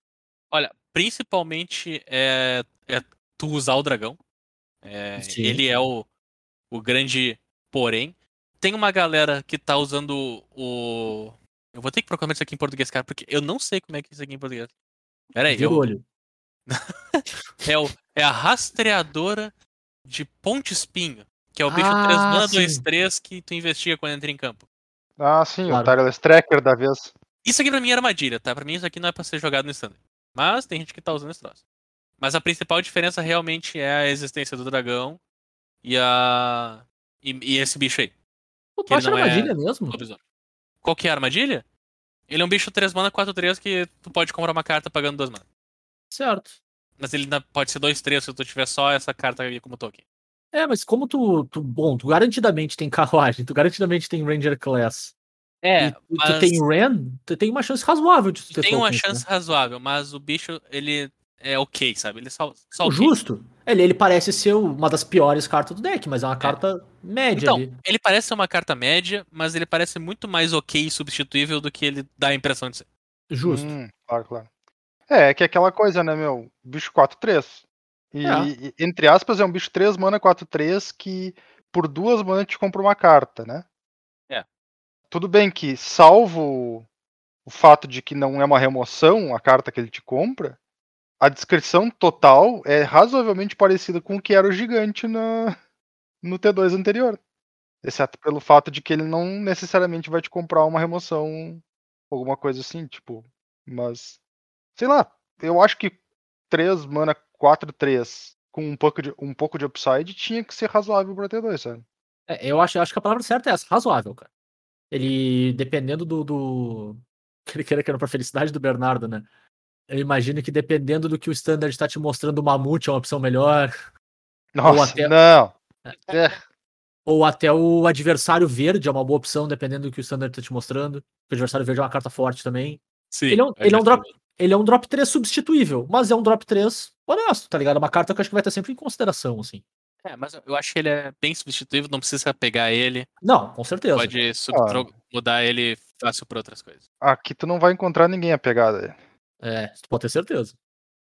Olha, principalmente é, é tu usar o dragão. É, ele é o, o grande porém. Tem uma galera que tá usando o. Eu vou ter que procurar isso aqui em português, cara, porque eu não sei como é que é isso aqui em português. Pera aí, eu, olho. *laughs* é, o, é a rastreadora de Ponte Espinho, que é o bicho Ah, 3 mana sim. 2-3 que tu investiga quando entra em campo. Ah, sim, Claro. o Tireless Tracker da vez. Isso aqui pra mim é armadilha, tá? Pra mim isso aqui não é pra ser jogado no standard. Mas tem gente que tá usando esse troço. Mas a principal diferença realmente é a existência do dragão e a. E, e esse bicho aí, acha não é armadilha mesmo? lobisomem. Qual que é a armadilha? Ele é um bicho 3 mana, 4-3 que tu pode comprar uma carta pagando 2 mana. Certo. Mas ele pode ser 2-3 se tu tiver só essa carta aí como token. É, mas como tu, tu. Bom, tu garantidamente tem *laughs* carruagem, tu garantidamente tem Ranger Class. É, e tu, tu mas tem Ren, tu tem uma chance razoável de tu ter tem uma tokens, né? chance razoável, mas o bicho, ele é ok, sabe? Ele é só, só ok. Justo. Ele, ele parece ser uma das piores cartas do deck, mas é uma carta média Então, ali. ele parece ser uma carta média, mas ele parece muito mais ok e substituível do que ele dá a impressão de ser. Justo. Hum, claro, claro. É, é que é aquela coisa, né, meu? Bicho 4-3. E, É. e, entre aspas, é um bicho 3 mana 4-3 que por duas mana te compra uma carta, né? É. Tudo bem que, salvo o fato de que não é uma remoção a carta que ele te compra, a descrição total é razoavelmente parecida com o que era o gigante na, no T2 anterior. Exceto pelo fato de que ele não necessariamente vai te comprar uma remoção, alguma coisa assim, tipo. Mas. Sei lá, eu acho que 3 mana 4-3 com um pouco, de, um pouco de upside tinha que ser razoável pra T2, sabe? É, eu acho, acho que a palavra certa é essa, razoável, cara. Ele, dependendo do. do... *laughs* Que ele queira que era pra felicidade do Bernardo, né? Eu imagino que dependendo do que o standard tá te mostrando, o Mamute é uma opção melhor. Nossa, até- não. É, Ou até o adversário verde é uma boa opção, dependendo do que o standard tá te mostrando. Porque o adversário verde é uma carta forte também. Sim. Ele é um- ele é um drop- Ele é um drop 3 substituível, mas é um drop 3 honesto, tá ligado? É uma carta que eu acho que vai estar sempre em consideração, assim. É, mas eu acho que ele é bem substituível, não precisa pegar ele. Não, com certeza. Pode subtro- mudar ele fácil pra outras coisas. aqui tu não vai encontrar ninguém a pegada. É, tu pode ter certeza.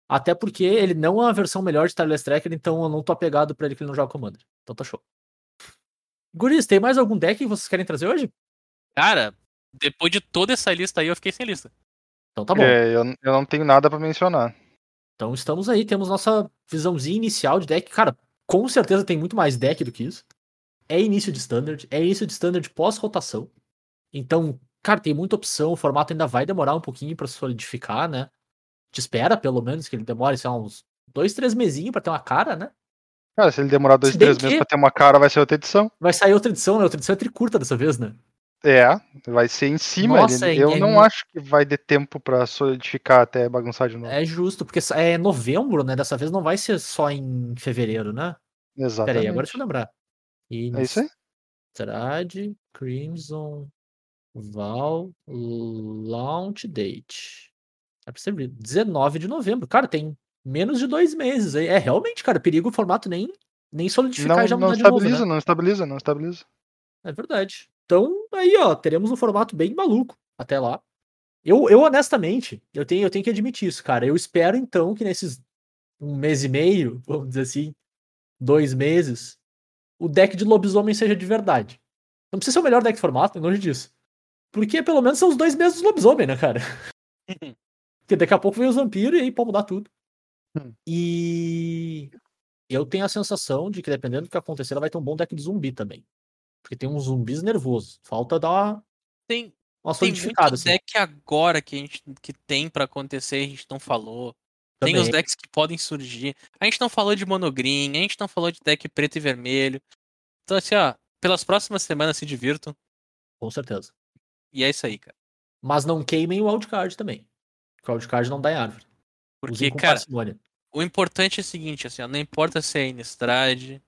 Até porque ele não é uma versão melhor de Tireless Tracker, então eu não tô apegado pra ele que ele não joga Commander. Então tá show. Guris, tem mais algum deck que vocês querem trazer hoje? Cara, depois de toda essa lista aí, eu fiquei sem lista. Então tá bom. É, eu, eu não tenho nada pra mencionar. Então estamos aí, temos nossa visãozinha inicial de deck. Cara, com certeza tem muito mais deck do que isso. É início de standard, é início de standard pós-rotação. Então, cara, tem muita opção. O formato ainda vai demorar um pouquinho pra se solidificar, né? Te espera, pelo menos, que ele demore, sei lá, uns dois, três mesinhos pra ter uma cara, né? Cara, se ele demorar dois, três que- meses pra ter uma cara, vai ser outra edição. Vai sair outra edição, né? Outra edição é tricurta dessa vez, né? É, vai ser em cima. Nossa, ele- é- eu é não acho que vai ter tempo pra solidificar até bagunçar de novo. É justo, porque é novembro, né? Dessa vez não vai ser só em fevereiro, né? Exatamente. Pera aí, agora deixa eu lembrar. É isso aí? Strade, Crimson, Val, Launch Date. É pra ser 19 de novembro. Cara, tem menos de dois meses. aí. É realmente, cara, perigo o formato nem, nem solidificar Não, e já não mudar de novo, estabiliza, né? não estabiliza, não estabiliza. É verdade. Então, aí, ó, teremos um formato bem maluco até lá. Eu, eu honestamente, eu tenho, eu tenho que admitir isso, cara. Eu espero, então, que nesses um mês e meio, vamos dizer assim, dois meses, o deck de lobisomem seja de verdade. Não precisa ser o melhor deck de formato, longe disso. Porque pelo menos são os dois meses do lobisomem, né, cara? Porque daqui a pouco vem os vampiros e aí pode mudar tudo. Hum. E eu tenho a sensação de que dependendo do que acontecer, ela vai ter um bom deck de zumbi também. Porque tem uns zumbis nervosos. Falta dar uma, Tem, uma tem muito assim. deck agora que a gente que tem pra acontecer, a gente não falou. Tem os Também. decks que podem surgir. A gente não falou de monogreen, a gente não falou de deck preto e vermelho. Então, assim, ó, pelas próximas semanas se divirtam. Com certeza. E é isso aí, cara. Mas não queimem o wildcard também. Porque o wildcard não dá em árvore. Porque, cara, parcimônia. o importante é o seguinte, assim, ó, não importa se é Innistrad,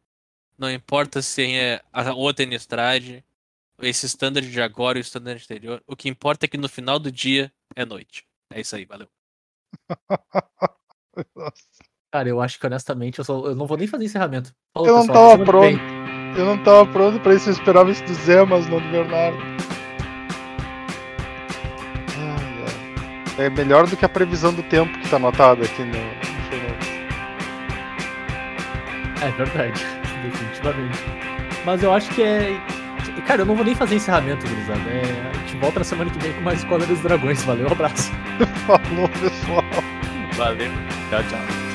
não importa se é a outra Innistrad, esse standard de agora e o standard anterior, o que importa é que no final do dia é noite. É isso aí, valeu. *laughs* Nossa. Cara, eu acho que honestamente eu, só- eu não vou nem fazer encerramento. Falou, Eu não pessoal, tava pronto. Eu não tava pronto pra isso, eu esperava isso do Zé, mas não do Bernardo. É melhor do que a previsão do tempo que tá anotada aqui no, no show notes. É verdade, *laughs* definitivamente. Mas eu acho que é. Cara, eu não vou nem fazer encerramento, gurizada. É... A gente volta na semana que vem com mais Escola dos Dragões. Valeu, um abraço. *laughs* Falou, pessoal. Valeu. Tchau, tchau.